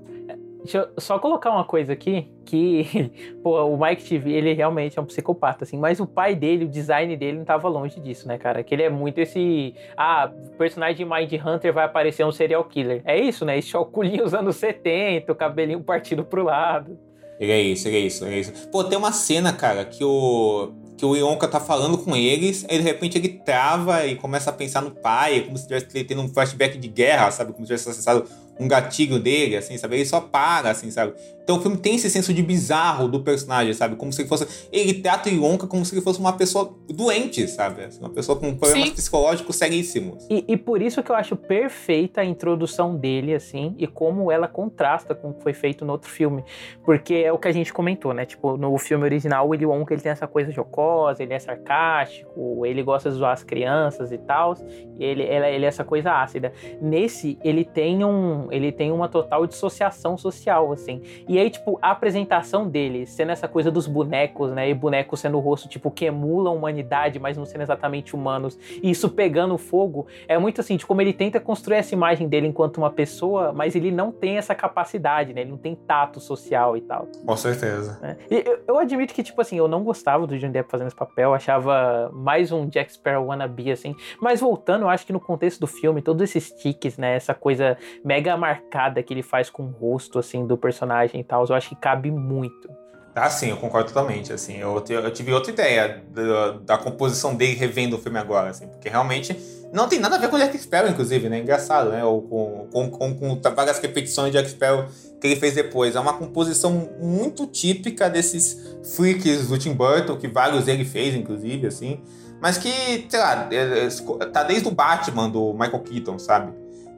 S2: Deixa eu só colocar uma coisa aqui, que, pô, o Mike TV, ele realmente é um psicopata, assim, mas o pai dele, o design dele não tava longe disso, né, cara? Que ele é muito esse, ah, personagem de Mind Hunter vai aparecer um serial killer. É isso, né? Esse óculos dos anos 70, o cabelinho partido pro lado.
S3: Ele é isso, ele é isso, ele é isso. Pô, tem uma cena, cara, que o. Que o Ionka tá falando com eles, aí de repente ele trava e começa a pensar no pai, como se estivesse tendo um flashback de guerra, sabe? Como se tivesse acessado um gatilho dele, assim, sabe? Ele só para, assim, sabe? Então o filme tem esse senso de bizarro do personagem, sabe? Como se ele fosse. Ele trata o Ionka como se ele fosse uma pessoa doente, sabe? Assim, uma pessoa com problemas
S2: Sim.
S3: psicológicos seríssimos.
S2: E, e por isso que eu acho perfeita a introdução dele, assim, e como ela contrasta com o que foi feito no outro filme. Porque é o que a gente comentou, né? Tipo, no filme original, o Willy Wonka ele tem essa coisa jocosa, ele é sarcástico, ele gosta de zoar as crianças e tal, e ele, ele, ele é essa coisa ácida. Nesse, ele tem um. Ele tem uma total dissociação social, assim. E aí, tipo, a apresentação dele, sendo essa coisa dos bonecos, né? E bonecos sendo o rosto, tipo, que emula a humanidade, mas não sendo exatamente humanos. E isso pegando fogo, é muito assim, de como ele tenta construir essa imagem dele enquanto uma pessoa, mas ele não tem essa capacidade, né? Ele não tem tato social e tal.
S3: Com certeza.
S2: né? E eu, eu admito que, tipo assim, eu não gostava do Johnny Depp fazendo esse papel, achava mais um Jack Sparrow wannabe, assim. Mas voltando, eu acho que no contexto do filme, todos esses tiques, né? Essa coisa mega marcada que ele faz com o rosto, assim, do personagem e tal, eu acho que cabe muito.
S3: Ah, sim, eu concordo totalmente, assim, eu, eu tive outra ideia da, da composição dele revendo o filme agora, assim, porque realmente não tem nada a ver com o Jack Sparrow, inclusive, né, engraçado, né, ou com, com, com, com várias repetições de Jack Sparrow que ele fez depois, é uma composição muito típica desses freaks do Tim Burton, que vários ele fez, inclusive, assim, mas que, sei lá, é- é- tá desde o Batman do Michael Keaton, sabe?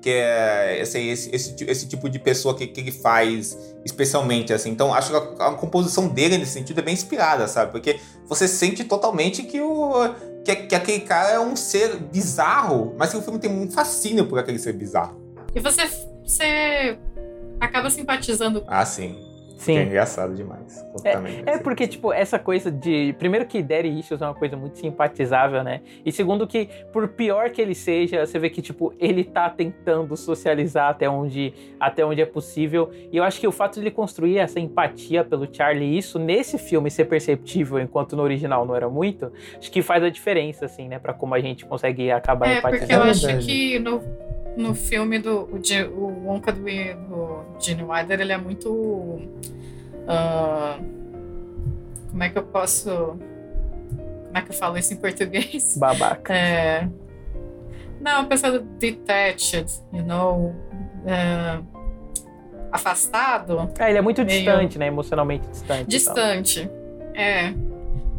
S3: Que é esse, esse, esse, esse tipo de pessoa que, que ele faz especialmente, assim. Então, acho que a, a composição dele, nesse sentido, é bem inspirada, sabe? Porque você sente totalmente que, o, que, que aquele cara é um ser bizarro, mas que o filme tem um fascínio por aquele ser bizarro.
S4: E você, você acaba simpatizando.
S3: Ah, sim.
S2: Sim.
S3: É engraçado demais. Completamente.
S2: É porque, tipo, essa coisa de. Primeiro que Daddy Issues é uma coisa muito simpatizável, né? E segundo que, por pior que ele seja, você vê que, tipo, ele tá tentando socializar até onde, até onde é possível. E eu acho que o fato de ele construir essa empatia pelo Charlie, isso nesse filme ser perceptível, enquanto no original não era muito, acho que faz a diferença, assim, né? Pra como a gente consegue acabar
S4: É,
S2: empatizando.
S4: porque eu acho que no, no filme do o, o Wonka do, do Gene Wilder, ele é muito. ah, como é que eu posso. Como é que eu falo isso em português?
S2: Babaca.
S4: É, não, pessoa detached, you know. é, afastado.
S2: É, ele é muito
S4: meio-
S2: distante, né? Emocionalmente distante. e tal.
S4: Distante. É.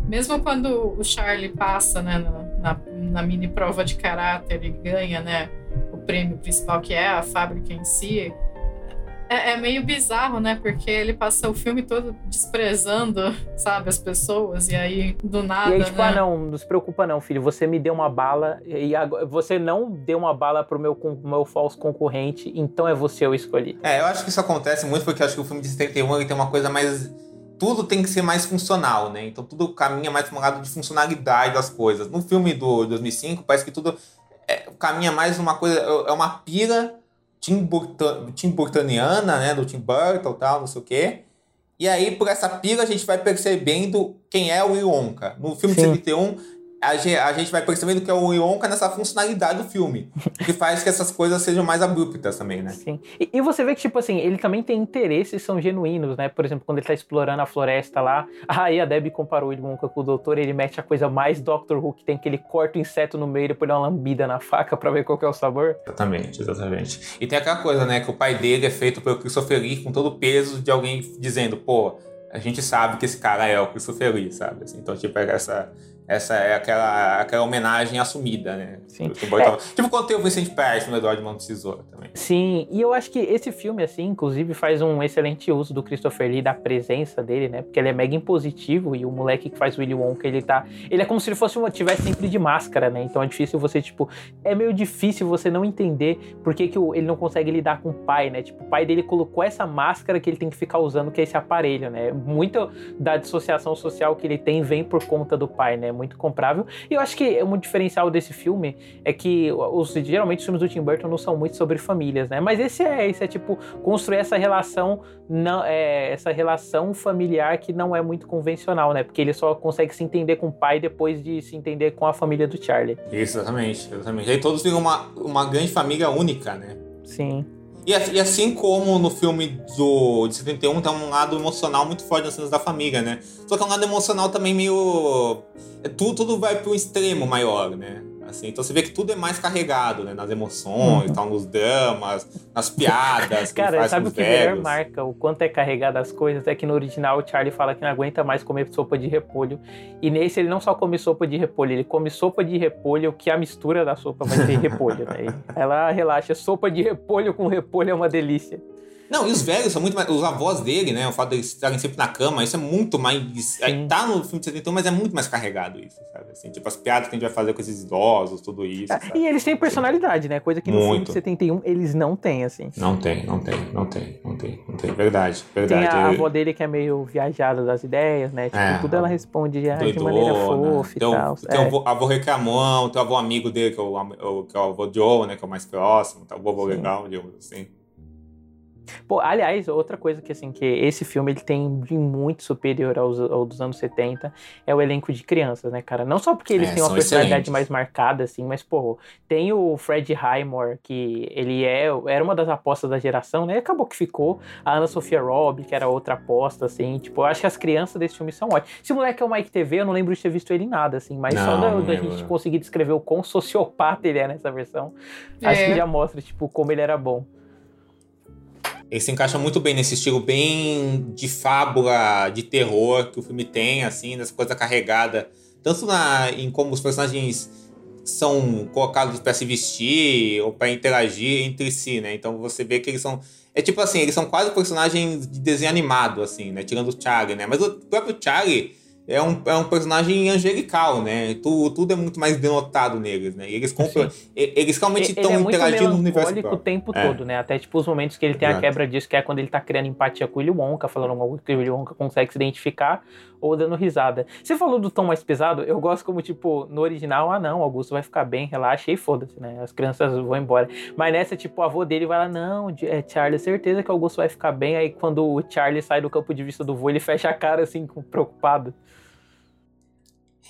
S4: Mesmo quando o Charlie passa, né, na, na, na mini prova de caráter e ganha, né, prêmio principal, que é a fábrica em si, é, é meio bizarro, né, porque ele passa o filme todo desprezando, sabe, as pessoas, e aí, do nada,
S2: E aí, tipo,
S4: né,
S2: ah, não, não se preocupa não, filho. Você me deu uma bala e agora, você não deu uma bala pro meu, meu falso concorrente, então é você eu escolhi.
S3: É, eu acho que isso acontece muito porque eu acho que o filme de 71 ele tem uma coisa mais. Tudo tem que ser mais funcional, né? Então tudo caminha mais para um lado de funcionalidade das coisas. No filme do 2005, parece que tudo caminha mais uma coisa. É uma pira Tim, Burton, Tim Burtoniana, né? Do Tim Burton e tal, não sei o quê. E aí, por essa pira, a gente vai percebendo quem é o Ionka. No filme de
S2: Sim.
S3: 71, a ge- a gente vai percebendo que é o Ionka nessa funcionalidade do filme. que faz que essas coisas sejam mais abruptas também, né?
S2: Sim. E, e você vê que, tipo assim, ele também tem interesses são genuínos, né? Por exemplo, quando ele tá explorando a floresta lá, aí a Debbie comparou ele com o doutor, ele mete a coisa mais Doctor Who que tem, que ele corta o inseto no meio e depois dá uma lambida na faca pra ver qual que é o sabor.
S3: Exatamente, exatamente. E tem aquela coisa, né, que o pai dele é feito pelo Christopher Lee com todo o peso de alguém dizendo, pô, a gente sabe que esse cara é o Christopher Lee, sabe? Assim, então, tipo, é essa, essa é aquela, aquela homenagem assumida, né?
S2: Sim.
S3: É. Tipo quando tem o Vincent Price no Eduardo Mão do Tesouro também.
S2: Sim, e eu acho que esse filme, assim, inclusive, faz um excelente uso do Christopher Lee, da presença dele, né? Porque ele é mega impositivo e o moleque que faz o Willy Wonka, ele tá. Ele é como se ele fosse uma, tivesse sempre de máscara, né? Então é difícil você, tipo. É meio difícil você não entender por que, que ele não consegue lidar com o pai, né? Tipo, o pai dele colocou essa máscara que ele tem que ficar usando, que é esse aparelho, né? Muito da dissociação social que ele tem vem por conta do pai, né? Muito comprável. E eu acho que um diferencial desse filme é que os, geralmente os filmes do Tim Burton não são muito sobre famílias, né? Mas esse é, esse é tipo construir essa relação, não, é, essa relação familiar que não é muito convencional, né? Porque ele só consegue se entender com o pai depois de se entender com a família do Charlie.
S3: Isso, exatamente, exatamente. E aí todos viram uma, uma grande família única, né?
S2: Sim.
S3: E, e, assim como no filme do, de 71 tem um lado emocional muito forte nas cenas da família, né? Só que é um lado emocional também meio. É, tudo, tudo vai um extremo maior, né? Assim, então você vê que tudo é mais carregado, né? Nas emoções, uhum. tal, nos dramas, nas piadas.
S2: Cara, sabe o que melhor marca o quanto é carregado as coisas? É que no original o Charlie fala que não aguenta mais comer sopa de repolho. E nesse ele não só come sopa de repolho, ele come sopa de repolho, que a mistura da sopa vai ter repolho, né? Ela relaxa, sopa de repolho com repolho é uma delícia.
S3: Não, e os velhos são muito mais. Os avós dele, né? O fato de eles estarem sempre na cama, isso é muito mais. Sim. Tá no filme de 71, mas é muito mais carregado isso, sabe? Assim, tipo, as piadas que a gente vai fazer com esses idosos, tudo isso. É,
S2: e eles têm personalidade, né? Coisa que no muito. filme de 71 eles não têm, assim.
S3: Não tem, não tem, não tem, não tem, não tem. Verdade, verdade.
S2: Tem a avó dele que é meio viajada das ideias, né? Tipo, é, tudo ela responde de, de maneira fofa e tal.
S3: Tem é. o avô reclamão, tem o avô amigo dele, que é o, que é o avô Joe, né? Que é o mais próximo, tá? o avô legal, digamos assim.
S2: Pô, aliás, outra coisa que assim que esse filme ele tem de muito superior aos, aos dos anos 70 é o elenco de crianças, né, cara? Não só porque eles é, têm uma personalidade excelentes. mais marcada assim, mas pô, tem o Fred Highmore que ele é era uma das apostas da geração, né? Acabou que ficou a Ana Sofia Robb, que era outra aposta assim, tipo, eu acho que as crianças desse filme são ótimas. Esse moleque é o Mike TV, eu não lembro de ter visto ele em nada assim, mas não, só da, da gente conseguir descrever o quão sociopata ele é nessa versão, é. acho que já mostra tipo como ele era bom.
S3: Ele se encaixa muito bem nesse estilo bem de fábula, de terror que o filme tem, assim, nessa coisa carregada. Tanto na, em como os personagens são colocados para se vestir ou para interagir entre si, né? Então você vê que eles são. É tipo assim, eles são quase personagens de desenho animado, assim, né? Tirando o Charlie, né? Mas o próprio Charlie é um, é um personagem angelical, né? Tu, tudo é muito mais denotado neles, né? E eles compram, eles realmente estão é interagindo no universo próprio.
S2: o tempo é. todo, né? Até tipo os momentos que ele tem Exato. a quebra disso, que é quando ele tá criando empatia com o Willy Wonka, falando algo que o Willy Wonka consegue se identificar, ou dando risada. Você falou do tom mais pesado, eu gosto como, tipo, no original, ah não, Augusto vai ficar bem, relaxa e foda-se, né? As crianças vão embora. Mas nessa, tipo, o avô dele vai lá, não, é Charlie, certeza que Augusto vai ficar bem. Aí quando o Charlie sai do campo de vista do vô, ele fecha a cara assim, preocupado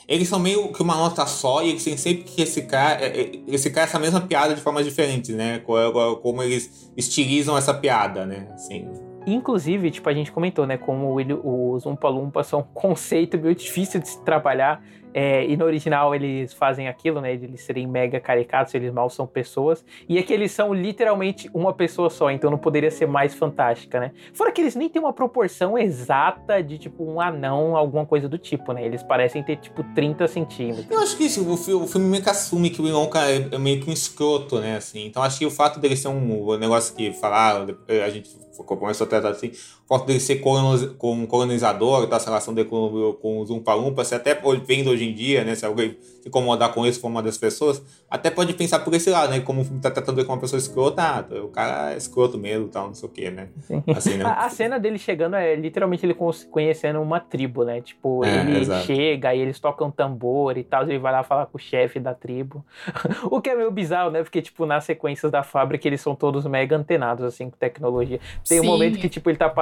S3: eles são meio que uma nota só e eles têm sempre que reciclar, é, é, reciclar essa mesma piada de formas diferentes, né? Como eles estilizam essa piada, né? Assim.
S2: Inclusive, tipo, a gente comentou, né? Como os Umpa Lumpa são um conceito meio difícil de se trabalhar. É, e no original eles fazem aquilo, né? Eles serem mega caricatos, eles mal são pessoas. E aqui eles são literalmente uma pessoa só, então não poderia ser mais fantástica, né? Fora que eles nem têm uma proporção exata de tipo um anão, alguma coisa do tipo, né? Eles parecem ter tipo 30 centímetros.
S3: Eu acho que isso, o, filme, o filme meio que assume que o Ilonka é, é meio que um escroto, né? Assim, então acho que o fato dele ser um, negócio que falaram, a gente começou a tratar assim, o fato dele ser colonizador, tá, essa relação dele com, com os Umpa-Lumpa, você até vendo hoje em dia, né, se alguém se incomodar com isso, for uma das pessoas, até pode pensar por esse lado, né, como o filme tá tratando ele como uma pessoa escrota, ah, o cara é escroto mesmo, tal, não sei o que, né.
S2: Assim, né? a, a, cena dele chegando é literalmente ele conhecendo uma tribo, né, tipo, é, ele exato. chega e eles tocam tambor e tal, ele vai lá falar com o chefe da tribo, o que é meio bizarro, né, porque, tipo, nas sequências da fábrica eles são todos mega antenados, assim, com tecnologia. Tem Sim. um momento que, tipo, ele tá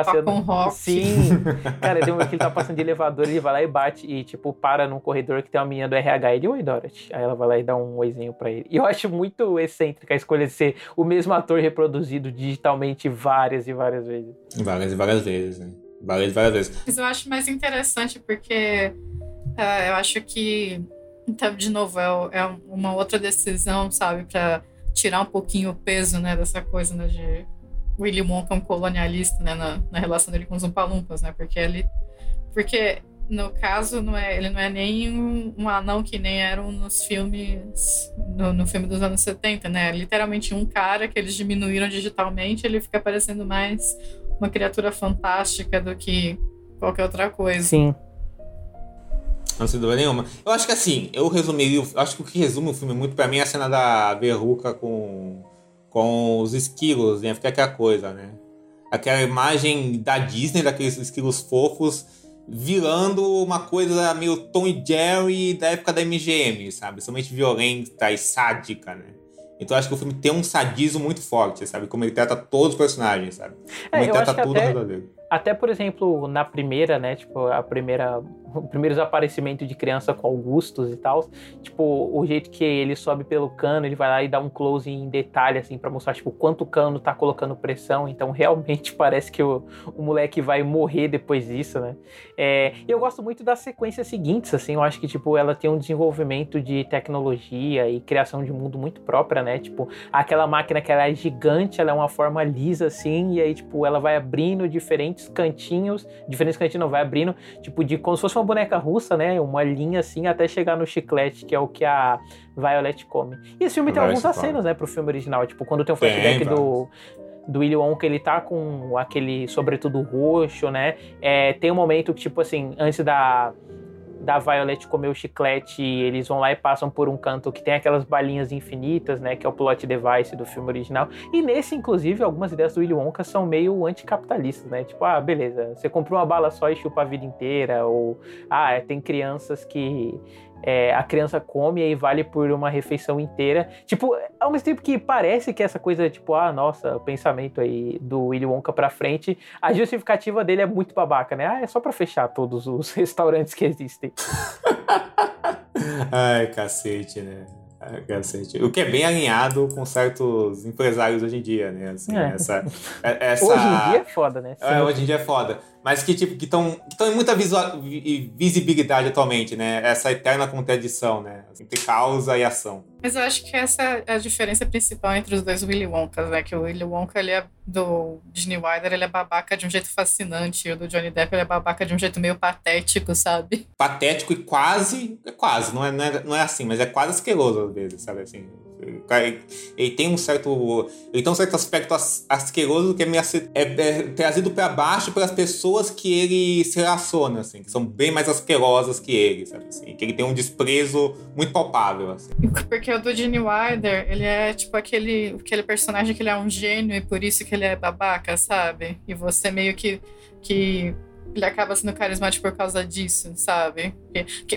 S4: rock.
S2: Sim. Cara, tem um que ele tá passando de elevador, ele vai lá e bate e, tipo, para num corredor que tem uma menina do RH. Ele, oi, Dorothy. Aí ela vai lá e dá um oizinho pra ele. E eu acho muito excêntrica a escolha de ser o mesmo ator reproduzido digitalmente várias e várias vezes.
S3: Várias e várias vezes, né? Várias e várias vezes.
S4: Mas eu acho mais interessante porque uh, eu acho que, então, de novo, é, é uma outra decisão, sabe, pra tirar um pouquinho o peso, né, dessa coisa, né, de William Wonka é um colonialista, né, na, na relação dele com os Umpalumpas, né, porque ele... Porque no caso, não é, ele não é nem um, um anão que nem eram nos filmes. No, no, filme dos anos 70, né? Literalmente um cara que eles diminuíram digitalmente, ele fica parecendo mais uma criatura fantástica do que qualquer outra coisa.
S2: Sim.
S3: Não sem dúvida nenhuma. Eu acho que assim, eu resumiria. Eu acho que o que resume o filme muito pra mim é a cena da verruca com, com os esquilos, né? Fica aquela coisa, né? Aquela imagem da Disney, daqueles esquilos fofos, virando uma coisa meio Tom e Jerry da época da MGM, sabe? Somente violenta e sádica, né? Então eu acho que o filme tem um sadismo muito forte, sabe? Como ele trata todos os personagens, sabe? Como
S2: É,
S3: ele trata tudo
S2: até-
S3: dele.
S2: Até, por exemplo, na primeira, né? Tipo, a primeira. O primeiro aparecimento de criança com Augustus e tal. Tipo, o jeito que ele sobe pelo cano, ele vai lá e dá um close em detalhe, assim, pra mostrar, tipo, quanto o cano tá colocando pressão. Então, realmente parece que o, o moleque vai morrer depois disso, né? É, eu gosto muito das sequências seguintes, assim. Eu acho que, tipo, ela tem um desenvolvimento de tecnologia e criação de mundo muito própria, né? Tipo, aquela máquina que ela é gigante, ela é uma forma lisa, assim, e aí, tipo, ela vai abrindo diferentes cantinhos, diferentes cantinhos, não, vai abrindo, tipo, de como se fosse uma boneca russa, né? Uma linha assim, até chegar no chiclete, que é o que a Violet come. E esse filme tem
S3: Violet
S2: alguns
S3: come.
S2: acenos, né, pro filme original, tipo, quando tem um
S3: Tem,
S2: flashback
S3: vários.
S2: do do Willy Wonka, ele tá com aquele sobretudo roxo, né? É, tem um momento que, tipo assim, antes da, da Violet comer o chiclete, eles vão lá e passam por um canto que tem aquelas balinhas infinitas, né? Que é o plot device do filme original. E nesse, inclusive, algumas ideias do Willy Wonka são meio anticapitalistas, né? Tipo, ah, beleza, você comprou uma bala só e chupa a vida inteira. Ou, ah, tem crianças que é, a criança come e aí vale por uma refeição inteira. Tipo, ao mesmo tempo que parece que essa coisa, tipo, ah, nossa, o pensamento aí do Willy Wonka pra frente, a justificativa dele é muito babaca, né? Ah, é só pra fechar todos os restaurantes que existem.
S3: Ai, cacete, né? Cacete. O que é bem alinhado com certos empresários hoje em dia, né? Assim,
S2: É.
S3: essa, é- essa...
S2: Hoje em dia é foda, né?
S3: É, hoje em dia é foda. Mas que, tipo, que estão que tão em muita visua- vi- visibilidade atualmente, né? Essa eterna contradição, né? Entre causa e ação.
S4: Mas eu acho que essa é a diferença principal entre os dois Willy Wonkas, né? Que o Willy Wonka, ele é do Disney Wilder, ele é babaca de um jeito fascinante, e o do Johnny Depp, ele é babaca de um jeito meio patético, sabe?
S3: Patético e quase. É quase, não é, não é, não é assim, mas é quase asqueroso às vezes, sabe? Assim. Ele, tem um certo. Ele tem um certo aspecto as- asqueroso que é, meio, é, é trazido pra baixo pelas pessoas que ele se relaciona, assim, que são bem mais asquerosas que ele, sabe? Assim, que ele tem um desprezo muito palpável, assim.
S4: Porque o do Gene Wilder, ele é tipo aquele, aquele personagem que ele é um gênio e por isso que ele é babaca, sabe? E você meio que, que ele acaba sendo carismático por causa disso, sabe?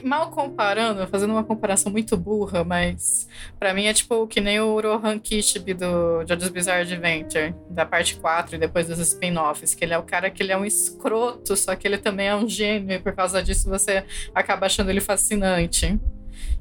S4: Mal comparando, fazendo uma comparação muito burra, mas pra mim é tipo que nem o Rohan Kishib do Jojo's Bizarre Adventure, da parte 4 e depois dos spin-offs, que ele é o cara que ele é um escroto, só que ele também é um gênio e por causa disso você acaba achando ele fascinante.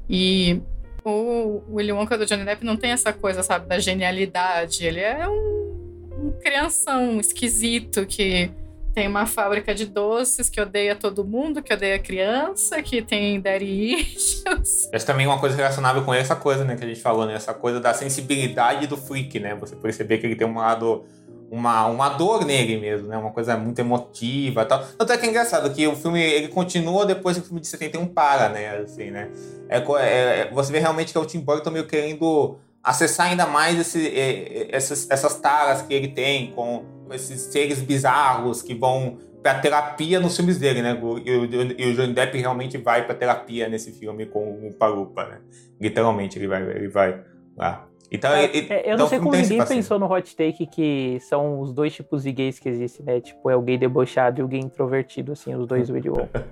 S4: E o Willy Wonka do Johnny Depp não tem essa coisa, sabe, da genialidade. Ele é um, um crianção esquisito que tem uma fábrica de doces que odeia todo mundo, que odeia criança, que tem daddy issues.
S3: Mas também uma coisa relacionável com essa coisa, né, que a gente falou, né? Essa coisa da sensibilidade do freak, né? Você perceber que ele tem um lado. Uma, uma dor nele mesmo, né? Uma coisa muito emotiva tal. Tanto é que é engraçado que o filme ele continua depois que o filme de 71 para, né? Assim, né? É, é- é- você vê realmente que é o Tim Burton meio querendo acessar ainda mais esse, é, essas, essas taras que ele tem com esses seres bizarros que vão pra terapia nos filmes dele, né? E o, e o Johnny Depp realmente vai pra terapia nesse filme com o Palupa, né? Literalmente ele vai, ele vai lá. Então,
S2: É,
S3: ele-
S2: é, eu
S3: então
S2: não sei como ninguém pensou no hot take que são os dois tipos de gays que existem, né? Tipo, é o gay debochado e o gay introvertido, assim, os dois Willy Wonka.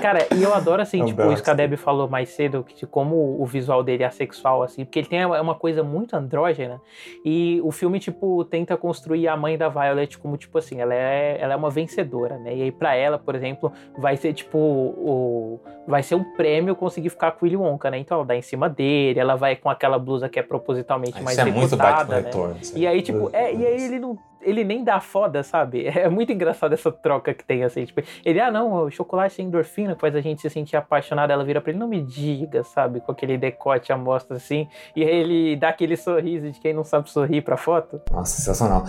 S2: Cara, e eu adoro, assim,
S3: É um
S2: tipo, o Skadeb falou mais cedo, que de como o visual dele é assexual, assim, porque ele tem uma uma coisa muito andrógena, e o filme, tipo, tenta construir a mãe da Violet como, tipo assim, ela é, ela é uma vencedora, né? E aí, pra ela, por exemplo, vai ser, tipo, o, vai ser um prêmio conseguir ficar com o Willy Wonka, né? Então ela dá em cima dele, ela vai com aquela blusa que é propositalmente
S3: Ah,
S2: mais
S3: isso é muito Batman
S2: né?
S3: Retorno,
S2: E aí, tipo, é, e aí ele não. Ele nem dá foda, sabe? É muito engraçado essa troca que tem, assim. Tipo, ele, ah, não, o chocolate tem endorfina, que faz a gente se sentir apaixonado. Ela vira pra ele, não me diga, sabe? Com aquele decote à mostra, assim. E aí ele dá aquele sorriso de quem não sabe sorrir pra foto.
S3: Nossa, sensacional.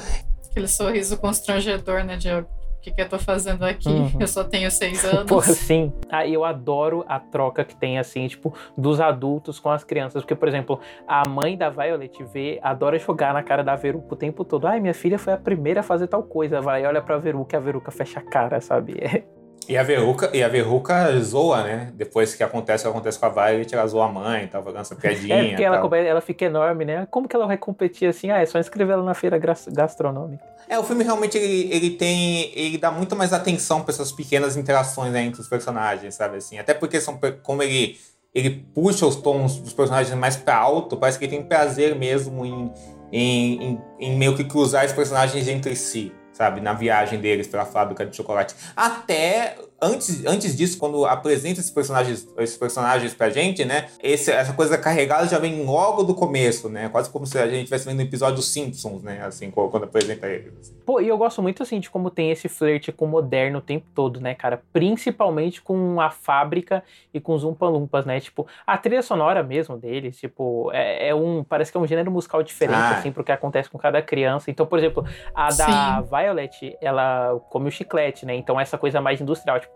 S4: Aquele sorriso constrangedor, né, Diogo? O que, que eu tô fazendo aqui?
S2: Uhum.
S4: Eu só tenho seis anos.
S2: Pô, sim. Ah, eu adoro a troca que tem, assim, tipo, dos adultos com as crianças. Porque, por exemplo, a mãe da Violet vê, adora jogar na cara da Veruca o tempo todo. Ai, minha filha foi a primeira a fazer tal coisa. Vai, olha pra Veruca e a Veruca fecha a cara, sabe?
S3: E a Veruca, e a Veruca zoa, né? Depois que acontece o que acontece com a Violet, ela zoa a mãe, tá fazendo essa piadinha.
S2: É, porque ela,
S3: tal.
S2: ela fica enorme, né? Como que ela vai competir assim? Ah, é só inscrever ela na feira gas- gastronômica.
S3: É, o filme realmente ele, ele tem. Ele dá muito mais atenção pra essas pequenas interações né, entre os personagens, sabe assim? Até porque são como ele, ele puxa os tons dos personagens mais pra alto, parece que ele tem prazer mesmo em, em, em, em meio que cruzar os personagens entre si. Sabe, na viagem deles pela fábrica de chocolate. Até antes, antes disso, quando apresenta esses personagens, esses personagens pra gente, né? Esse, essa coisa carregada já vem logo do começo, né? Quase como se a gente estivesse vendo um episódio dos Simpsons, né? Assim, quando apresenta eles. assim.
S2: Pô, e eu gosto muito, assim, de como tem esse flerte com o moderno o tempo todo, né, cara? Principalmente com a fábrica e com os Umpa-Lumpas, né? Tipo, a trilha sonora mesmo deles, tipo, é, é um... Parece que é um gênero musical diferente,
S3: Ah.
S2: assim, pro que acontece com cada criança. Então, por exemplo, a da
S4: Sim.
S2: Violet, ela come o chiclete, né? Então, essa coisa mais industrial, tipo...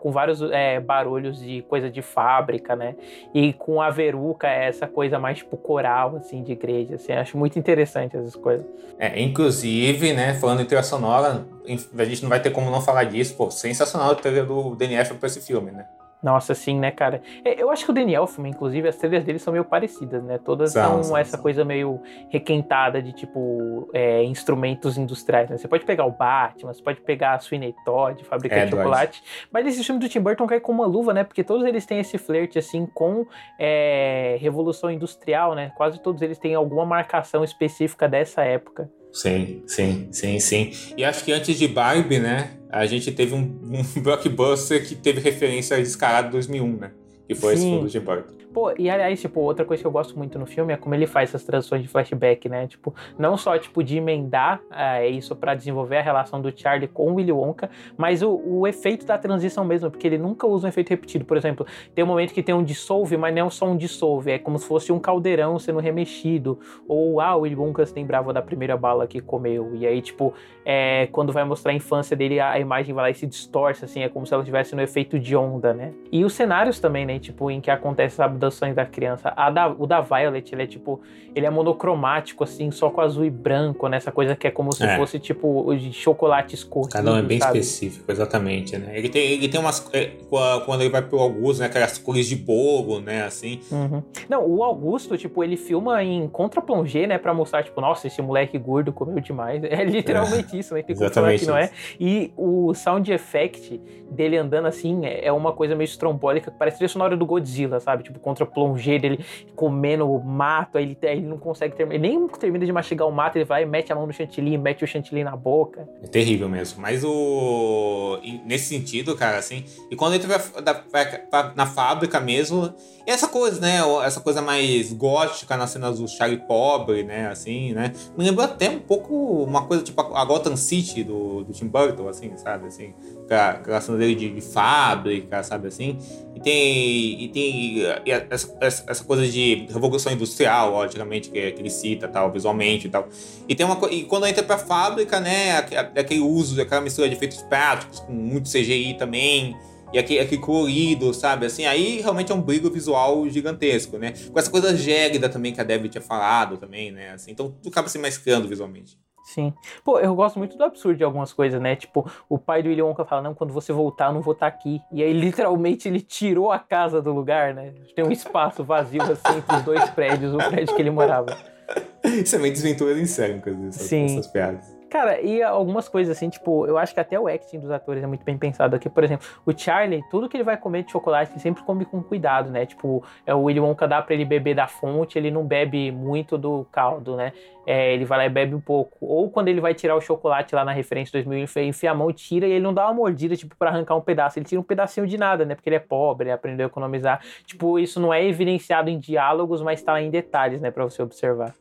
S2: Com vários é, barulhos de coisa de fábrica, né? E com a Veruca, é essa coisa mais, tipo, coral, assim, de igreja, assim. Acho muito interessante essas coisas.
S3: É, inclusive, né, falando em trilha sonora, a gente não vai ter como não falar disso, pô, sensacional a trilha do DNF pra esse filme, né?
S2: Nossa, sim, né, cara? É, Eu acho que o Danny Elfman, inclusive, as trilhas dele são meio parecidas, né? Todas
S3: São,
S2: são,
S3: são,
S2: essa
S3: são.
S2: coisa meio requentada de, tipo, é, instrumentos industriais, né? Você pode pegar o Batman, você pode pegar a Sweeney Todd, Fábrica
S3: É,
S2: de Chocolate, mas esse filme do Tim Burton cai com uma luva, né? Porque todos eles têm esse flerte, assim, com é, Revolução Industrial, né? Quase todos eles têm alguma marcação específica dessa época.
S3: Sim, sim, sim, sim. E acho que antes de Barbie, né, a gente teve um, um blockbuster que teve referência a Descarado 2001, né? Que foi esse
S2: Sim.
S3: filme do Tim Burton.
S2: Pô, e aliás, tipo, outra coisa que eu gosto muito no filme é como ele faz essas transições de flashback, né? Tipo, não só, tipo, de emendar é, isso pra desenvolver a relação do Charlie com o Willy Wonka, mas o, o efeito da transição mesmo, porque ele nunca usa um efeito repetido. Por exemplo, tem um momento que tem um dissolve, mas não é só um dissolve, é como se fosse um caldeirão sendo remexido. Ou, ah, o Willy Wonka se lembrava da primeira bala que comeu. E aí, tipo, é, quando vai mostrar a infância dele, a, a imagem vai lá e se distorce, assim, é como se ela estivesse no efeito de onda, né? E os cenários também, né? Tipo, em que acontece as abduções da criança. Da, o da Violet, ele é tipo, ele é monocromático, assim, só com azul e branco, né? Essa coisa que é como se
S3: É.
S2: fosse, tipo, de chocolate escorrido,
S3: Cada um é bem
S2: sabe?
S3: específico, exatamente, né? Ele tem, ele tem umas. é, Quando ele vai pro Augusto, né? Aquelas cores de bolo, né? Assim.
S2: Uhum. Não, o Augusto, tipo, ele filma em contra-plongé, né? Pra mostrar, tipo, nossa, esse moleque gordo comeu demais. É literalmente isso, né? Tem como falar
S3: Exatamente
S2: que não é. E o sound effect dele andando assim é é uma coisa meio estrombólica, que parece a sonora do Godzilla, sabe? Tipo, contra-plongé dele comendo o mato, aí ele, ele não consegue terminar. Ele nem termina de mastigar o mato, ele vai mete a mão no chantilly, mete o chantilly na boca.
S3: É terrível mesmo. Mas o. Nesse sentido, cara, assim. E quando ele pra- na fábrica mesmo. Essa coisa, né? o- Essa coisa mais gótica nas cenas do Charlie Pobre, né? Assim, né? Me lembrou até um pouco uma coisa tipo a Gotham City do, do Tim Burton, assim, sabe? Assim, aquela cena dele de, de fábrica, sabe assim? Tem. E tem e essa, essa, coisa de revolução industrial, logicamente, que, que ele cita, tal, visualmente e tal. E tem uma E quando entra pra fábrica, né? aque- Aquele uso, aquela mistura de efeitos práticos, com muito CGI também. E aquele, aquele colorido, sabe? Assim, aí realmente é um brilho visual gigantesco, né? Com essa coisa gélida também que a Debbie tinha falado também, né? Assim, então tudo acaba se mesclando visualmente.
S2: Sim. Pô, eu gosto muito do absurdo de algumas coisas, né? Tipo, o pai do Willy Wonka fala, não, quando você voltar, eu não vou estar aqui. E aí, literalmente, ele tirou a casa do lugar, né? Tem um espaço vazio, assim, entre os dois prédios, o prédio que ele morava.
S3: Isso é meio desventura em sério, inclusive, essas,
S2: Sim.
S3: essas piadas.
S2: Cara, e algumas coisas assim, tipo, eu acho que até o acting dos atores é muito bem pensado aqui. Por exemplo, o Charlie, tudo que ele vai comer de chocolate, ele sempre come com cuidado, né? Tipo, é, o Willy Wonka dá pra ele beber da fonte, ele não bebe muito do caldo, né? É, ele vai lá e bebe um pouco. Ou quando ele vai tirar o chocolate lá na referência 2000, ele enfia- a mão tira, e ele não dá uma mordida, tipo, pra arrancar um pedaço. Ele tira um pedacinho de nada, né? Porque ele é pobre, ele aprendeu a economizar. Tipo, isso não é evidenciado em diálogos, mas tá lá em detalhes, né? Pra você observar.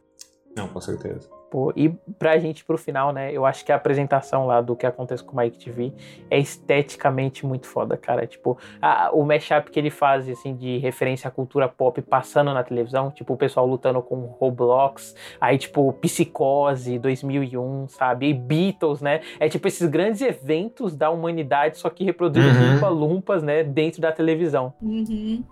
S3: Não, com certeza.
S2: Tipo, e pra gente, pro final, né? Eu acho que a apresentação lá do que acontece com o Mike TV é esteticamente muito foda, cara. Tipo, a, o mashup que ele faz, assim, de referência à cultura pop passando na televisão, tipo, o pessoal lutando com Roblox, aí, tipo, Psicose 2001, sabe? E Beatles, né? É tipo esses grandes eventos da humanidade, só que reproduzindo
S3: Uhum.
S2: lumpa-lumpas, né? Dentro da televisão.
S4: Uhum.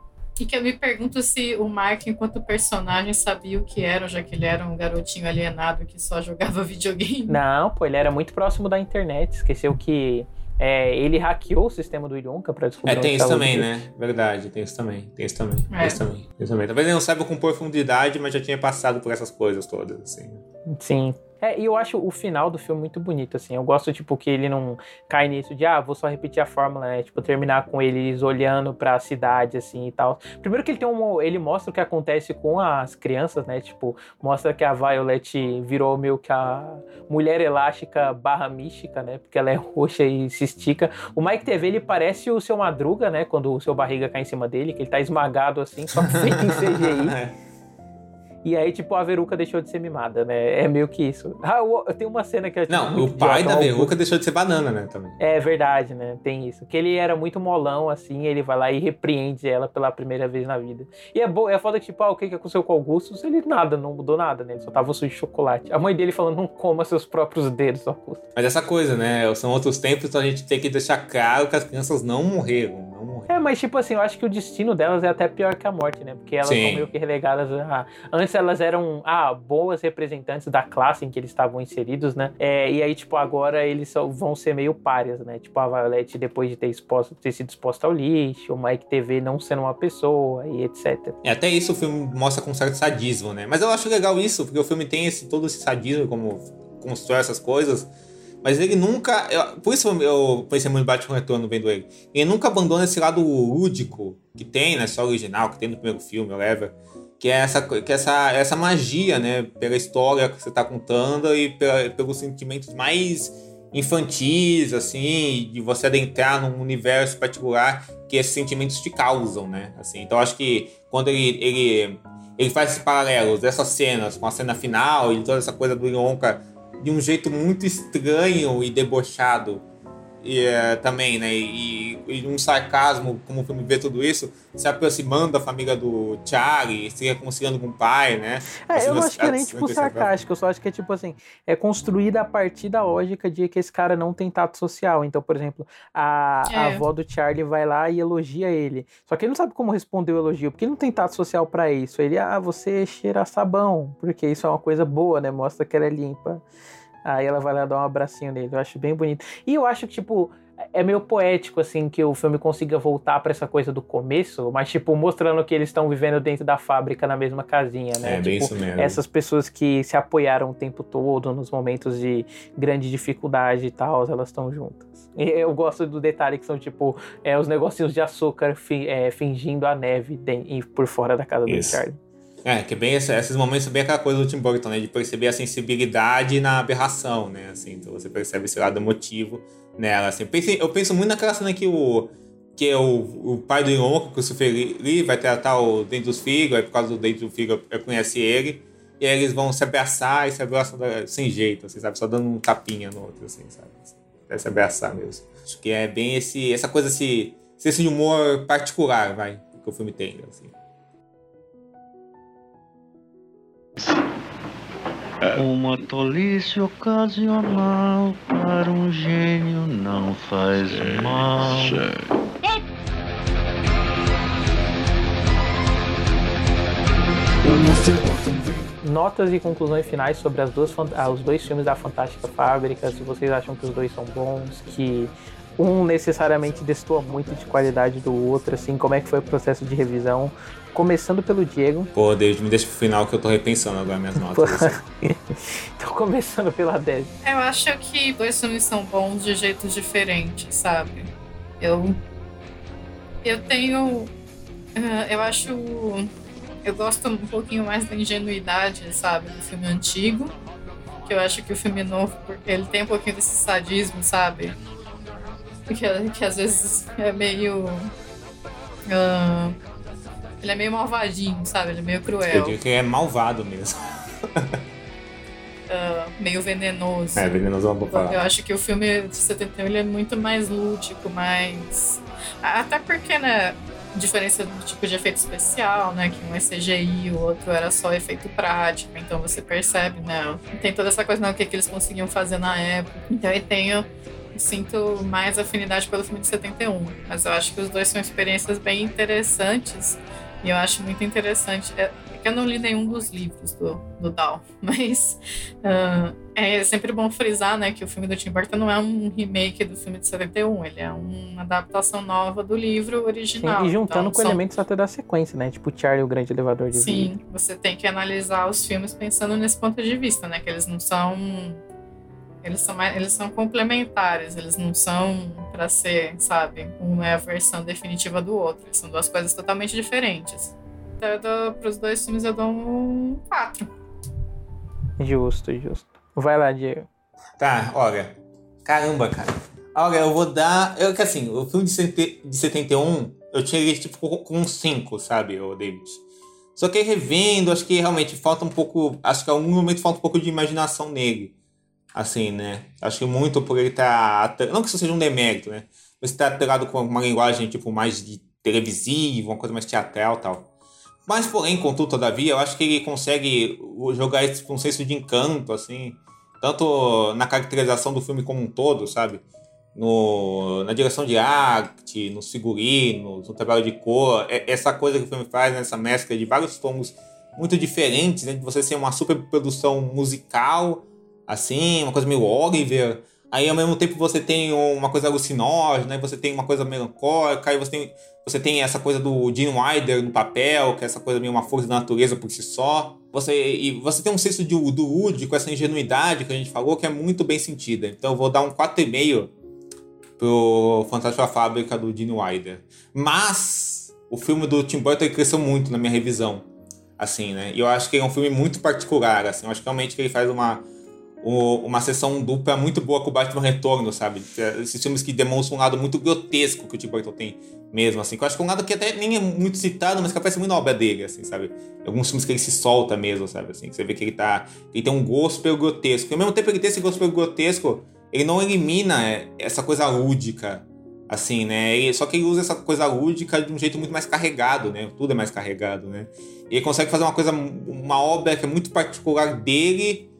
S4: E que eu me pergunto se o Mark, enquanto personagem, sabia o que era, já que ele era um garotinho alienado que só jogava videogame.
S2: Não, pô, ele era muito próximo da internet. Esqueceu que é, ele hackeou o sistema do Ilionka pra descobrir
S3: É, tem isso também, né? Verdade, tem isso também. Tem isso também. Tem
S2: É.
S3: isso também. Tem isso também. Talvez ele não saiba com profundidade, mas já tinha passado por essas coisas todas, assim.
S2: Sim. É, e eu acho o final do filme muito bonito, assim. Eu gosto, tipo, que ele não cai nisso de, ah, vou só repetir a fórmula, né? Tipo, terminar com eles olhando pra cidade, assim, e tal. Primeiro que ele tem um... Ele mostra o que acontece com as crianças, né? Tipo, mostra que a Violet virou meio que a mulher elástica barra mística, né? Porque ela é roxa e se estica. O Mike TV, ele parece o Seu Madruga, né? Quando o Seu Barriga cai em cima dele, que ele tá esmagado, assim, só que feito em CGI. E aí, tipo, a Veruca deixou de ser mimada, né? É meio que isso. Ah, eu, tenho uma cena que eu
S3: Não, o pai da Veruca deixou de ser banana, né? Também.
S2: É verdade, né? Tem isso. Que ele era muito molão, assim, ele vai lá e repreende ela pela primeira vez na vida. E é, bo é foda que, tipo, ah, o que que aconteceu com o Augustus? Ele nada, não mudou nada, né? Ele só tava sujo de chocolate. A mãe dele falando, não coma seus próprios dedos, Augusto.
S3: Mas essa coisa, né? São outros tempos, então a gente tem que deixar claro que as crianças não morreram. Não morreram.
S2: É, mas tipo assim, eu acho que o destino delas é até pior que a morte, né? Porque elas
S3: Sim.
S2: são meio que relegadas a... Antes elas eram, ah, boas representantes da classe em que eles estavam inseridos, né? É, e aí, tipo, agora eles vão ser meio párias, né? Tipo, a Violet depois de ter, exposto, ter sido exposta ao lixo, o Mike TV não sendo uma pessoa e etc.
S3: É, até isso o filme mostra com certo sadismo, né? Mas eu acho legal isso, porque o filme tem esse, todo esse sadismo, como constrói essas coisas. Mas ele nunca. eu- por isso eu pensei muito em Batman Retorno vendo ele. Ele nunca abandona esse lado lúdico que tem na história original, que tem no primeiro filme, whatever. Que é essa, que é essa, essa magia, né? Pela história que você tá contando e pela- pelos sentimentos mais infantis, assim, de você adentrar num universo particular que esses sentimentos te causam, né? Assim, então acho que quando ele, ele, ele faz esses paralelos dessas cenas com a cena final e toda essa coisa do Yonka de um jeito muito estranho e debochado e, é, também, né? E, e um sarcasmo, como o filme vê tudo isso, se aproximando da família do Charlie, se reconciliando com o pai, né?
S2: É,
S3: Assim,
S2: eu não acho que é nem tipo sarcástico, eu só acho que é tipo assim, é construída a partir da lógica de que esse cara não tem tato social. Então, por exemplo, a, a
S4: É.
S2: avó do Charlie vai lá e elogia ele. Só que ele não sabe como responder o elogio, porque ele não tem tato social pra isso. Ele, ah, você cheira sabão, porque isso é uma coisa boa, né? Mostra que ela é limpa. Aí ela vai lá dar um abracinho nele. Eu acho bem bonito. E eu acho que, tipo, é meio poético, assim, que o filme consiga voltar pra essa coisa do começo, mas, tipo, mostrando que eles estão vivendo dentro da fábrica na mesma casinha, né?
S3: É, bem
S2: Tipo,
S3: isso mesmo.
S2: Essas pessoas que se apoiaram o tempo todo nos momentos de grande dificuldade e tal, elas estão juntas. E eu gosto do detalhe que são, tipo, é, os negocinhos de açúcar fi- é, fingindo a neve den- e por fora da casa
S3: Isso.
S2: do Charlie.
S3: É, que bem esse- esses momentos bem aquela coisa do Tim Burton, né? De perceber a sensibilidade na aberração, né? Assim, então você percebe esse lado emotivo nela, assim. Eu penso, eu penso muito naquela cena que o que é o, o pai do Yonko, que o Christopher Lee, vai tratar o dente dos filhos, aí por causa do dente do filho conhece ele, e aí eles vão se abraçar e se abraçam sem jeito, assim, sabe? Só dando um tapinha no outro, assim, sabe? Assim, Deve se abraçar mesmo. Acho que é bem esse, essa coisa, esse, esse humor particular, vai, que o filme tem, assim.
S6: Uma tolice ocasional para um gênio não faz mal.
S2: Notas e conclusões finais sobre as duas, ah, os dois filmes da Fantástica Fábrica, se vocês acham que os dois são bons, que um necessariamente destoa muito de qualidade do outro, assim, como é que foi o processo de revisão, começando pelo Diego.
S3: Pô, David, me deixa pro final que eu tô repensando agora minhas notas. assim.
S2: Então, começando pela Dez.
S4: Eu acho que dois filmes são bons de jeitos diferentes, sabe? Eu. Eu tenho. ah, eu acho. Eu gosto um pouquinho mais da ingenuidade, sabe? Do filme antigo. Que eu acho que o filme novo, porque ele tem um pouquinho desse sadismo, sabe? Que, que às vezes é meio. ah, ele é meio malvadinho, sabe? Ele é meio
S3: Eu
S4: cruel.
S3: digo que é malvado mesmo.
S4: Ah, meio venenoso.
S3: É, venenoso é uma boa
S4: Eu
S3: palavra.
S4: acho que o filme de 71 ele é muito mais lúdico, mais. Até porque, né? Diferença do tipo de efeito especial, né? Que um é CGI, o outro era só efeito prático. Então você percebe, né? Tem toda essa coisa, não, o que, que eles conseguiam fazer na época. Então eu tenho. Eu sinto mais afinidade pelo filme de 71. Mas eu acho que os dois são experiências bem interessantes. E eu acho muito interessante. É, que eu não li nenhum dos livros do, do Dow, mas uh, é sempre bom frisar né, que o filme do Tim Burton não é um remake do filme de 71, ele é uma adaptação nova do livro original.
S2: Sim, e juntando
S4: então,
S2: com
S4: são...
S2: elementos até da sequência, né? Tipo Charlie, o grande elevador de
S4: Sim,
S2: vidro.
S4: você tem que analisar os filmes pensando nesse ponto de vista, né? Que eles não são. Eles são, mais, eles são complementares, eles não são para ser, sabe, uma é a versão definitiva do outro. Eles são duas coisas totalmente diferentes. Então, para os dois filmes eu dou um 4.
S2: Justo, justo. Vai lá, Diego.
S3: Tá, olha. Caramba, cara. Olha, eu vou dar. Eu que assim, o filme de, de 71, eu tinha ele tipo com um 5, sabe, o David? Só que revendo, acho que realmente falta um pouco. Acho que em algum momento falta um pouco de imaginação nele. Assim, né? Acho que muito por ele estar. não que isso seja um demérito, né? Mas estar atrelado com uma linguagem tipo mais de televisiva, uma coisa mais teatral tal. Mas, porém, contudo, todavia, eu acho que ele consegue jogar esse um senso de encanto, assim, tanto na caracterização do filme como um todo, sabe? No, na direção de arte, nos figurinos, no trabalho de cor, é- essa coisa que o filme faz, né, essa mescla de vários tons muito diferentes, né, de você ser uma super produção musical, assim, uma coisa meio Oliver, aí ao mesmo tempo você tem uma coisa alucinógena, você tem uma coisa melancólica, aí você tem, você tem essa coisa do Gene Wilder no papel, que é essa coisa meio uma força da natureza por si só. Você, e você tem um senso de, do lúdico, essa ingenuidade que a gente falou, que é muito bem sentida. Então eu vou dar um 4,5 pro Fantástico a Fábrica do Gene Wilder. Mas o filme do Tim Burton cresceu muito na minha revisão. Assim, né? E eu acho que é um filme muito particular, assim. Eu acho que realmente que ele faz uma, o- uma sessão dupla muito boa com o Batman Retorno, sabe? Esses filmes que demonstram um lado muito grotesco que o Tim Burton tem mesmo, assim. Que eu acho que é um lado que até nem é muito citado, mas que aparece muito na obra dele, assim, sabe? Alguns filmes que ele se solta mesmo, sabe? Assim, que você vê que ele tá... Ele tem um gosto pelo grotesco. E ao mesmo tempo que ele tem esse gosto pelo grotesco, ele não elimina é, essa coisa lúdica, assim, né? Ele- só que ele usa essa coisa lúdica de um jeito muito mais carregado, né? Tudo é mais carregado, né? E ele consegue fazer uma coisa, uma obra que é muito particular dele,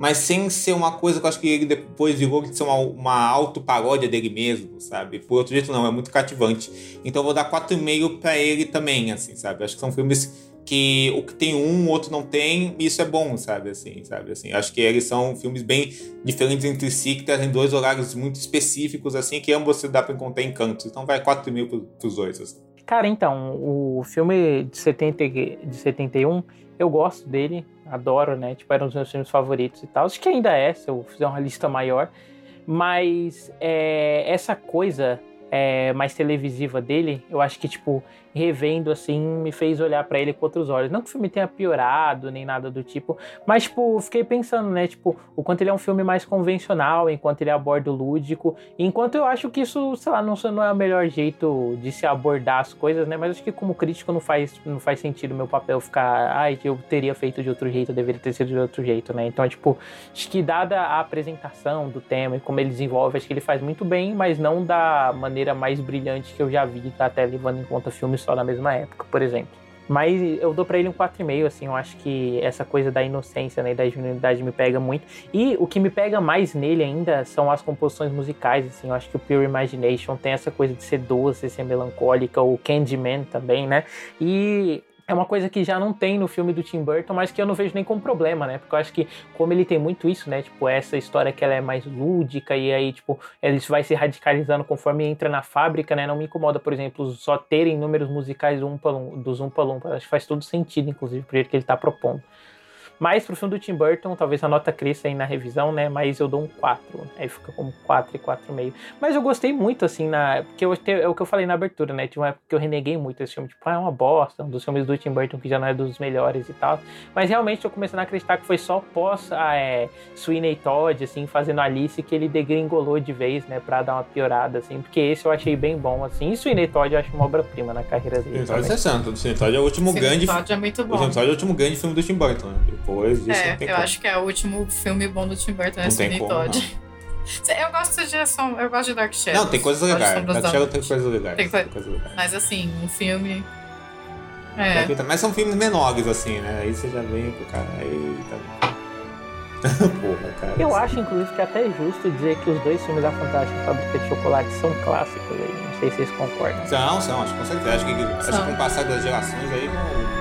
S3: mas sem ser uma coisa que eu acho que ele depois virou de ser uma, uma autoparódia dele mesmo, sabe? Por outro jeito, não, é muito cativante. Então eu vou dar 4,5 pra ele também, assim, sabe? Acho que são filmes que o que tem um, o outro não tem, e isso é bom, sabe? Assim, sabe? Assim, acho que eles são filmes bem diferentes entre si, que trazem dois horários muito específicos, assim, que ambos você dá pra encontrar encantos. Então vai 4,5 pro, pros dois, assim.
S2: Cara, então, o filme de, 70, e- de 71, eu gosto dele, adoro, né? Tipo, era um dos meus filmes favoritos e tal. Acho que ainda é, se eu fizer uma lista maior. Mas é, essa coisa é, mais televisiva dele, eu acho que, tipo, revendo assim, me fez olhar pra ele com outros olhos. Não que o filme tenha piorado, nem nada do tipo, mas, tipo, fiquei pensando, né? Tipo, o quanto ele é um filme mais convencional, enquanto ele aborda o lúdico. Enquanto eu acho que isso, sei lá, não, não é o melhor jeito de se abordar as coisas, né? Mas acho que como crítico não faz, não faz sentido meu papel ficar, ai, eu teria feito de outro jeito, eu deveria ter sido de outro jeito, né? Então, é, tipo, acho que dada a apresentação do tema e como ele desenvolve, acho que ele faz muito bem, mas não da maneira mais brilhante que eu já vi, até levando em conta filmes só da mesma época, por exemplo. Mas eu dou pra ele um 4,5, assim, eu acho que essa coisa da inocência, né, da genuinidade me pega muito. E o que me pega mais nele ainda são as composições musicais, assim, eu acho que o Pure Imagination tem essa coisa de ser doce, ser melancólica, o Candyman também, né? E é uma coisa que já não tem no filme do Tim Burton, mas que eu não vejo nem como problema, né? Porque eu acho que como ele tem muito isso, né? Tipo, essa história que ela é mais lúdica e aí, tipo, ele vai se radicalizando conforme entra na fábrica, né? Não me incomoda, por exemplo, só terem números musicais Oompa Loom- dos Umpa Lumpa. Acho que faz todo sentido, inclusive, pro jeito que ele tá propondo. Mas pro filme do Tim Burton, talvez a nota cresça aí na revisão, né? Mas eu dou um 4. Aí fica como 4 e 4,5. Mas eu gostei muito, assim, na. Porque eu, é o que eu falei na abertura, né? Tinha uma época que eu reneguei muito esse filme. Tipo, ah, é uma bosta. Um dos filmes do Tim Burton que já não é dos melhores e tal. Mas realmente eu começando a acreditar que foi só pós a é, Sweeney Todd, assim, fazendo Alice, que ele degringolou de vez, né? Pra dar uma piorada, assim. Porque esse eu achei bem bom, assim. E Sweeney Todd eu acho uma obra-prima na carreira dele.
S3: Cinetóide
S2: também.
S3: é santo. Cinetóide é o último grande.
S4: Cinetóide é muito bom.
S3: O Cinetóide é o último grande filme do Tim Burton. Né? Depois disso,
S4: É,
S3: não tem
S4: eu
S3: como.
S4: acho que é o último filme bom do Tim Burton, é
S3: Não tem
S4: Sweeney
S3: como,
S4: Todd. Eu gosto de ação, eu gosto de Dark Shadows.
S3: Não, tem coisas legais. Dark
S4: da
S3: Shadow
S4: Noite.
S3: tem coisas legais.
S4: Tem
S3: Tem
S4: coi-
S3: coisas legais.
S4: Mas assim, um filme. É.
S3: Mas são filmes menores, assim, né? Aí você já vem pro cara. Eita. Porra, cara.
S2: Eu acho, inclusive, que é até justo dizer que os dois filmes da Fantástica Fábrica de Chocolate são clássicos aí. Não sei se vocês concordam.
S3: São, são, acho que com certeza. Acho que, acho que com o passar das gerações aí vão,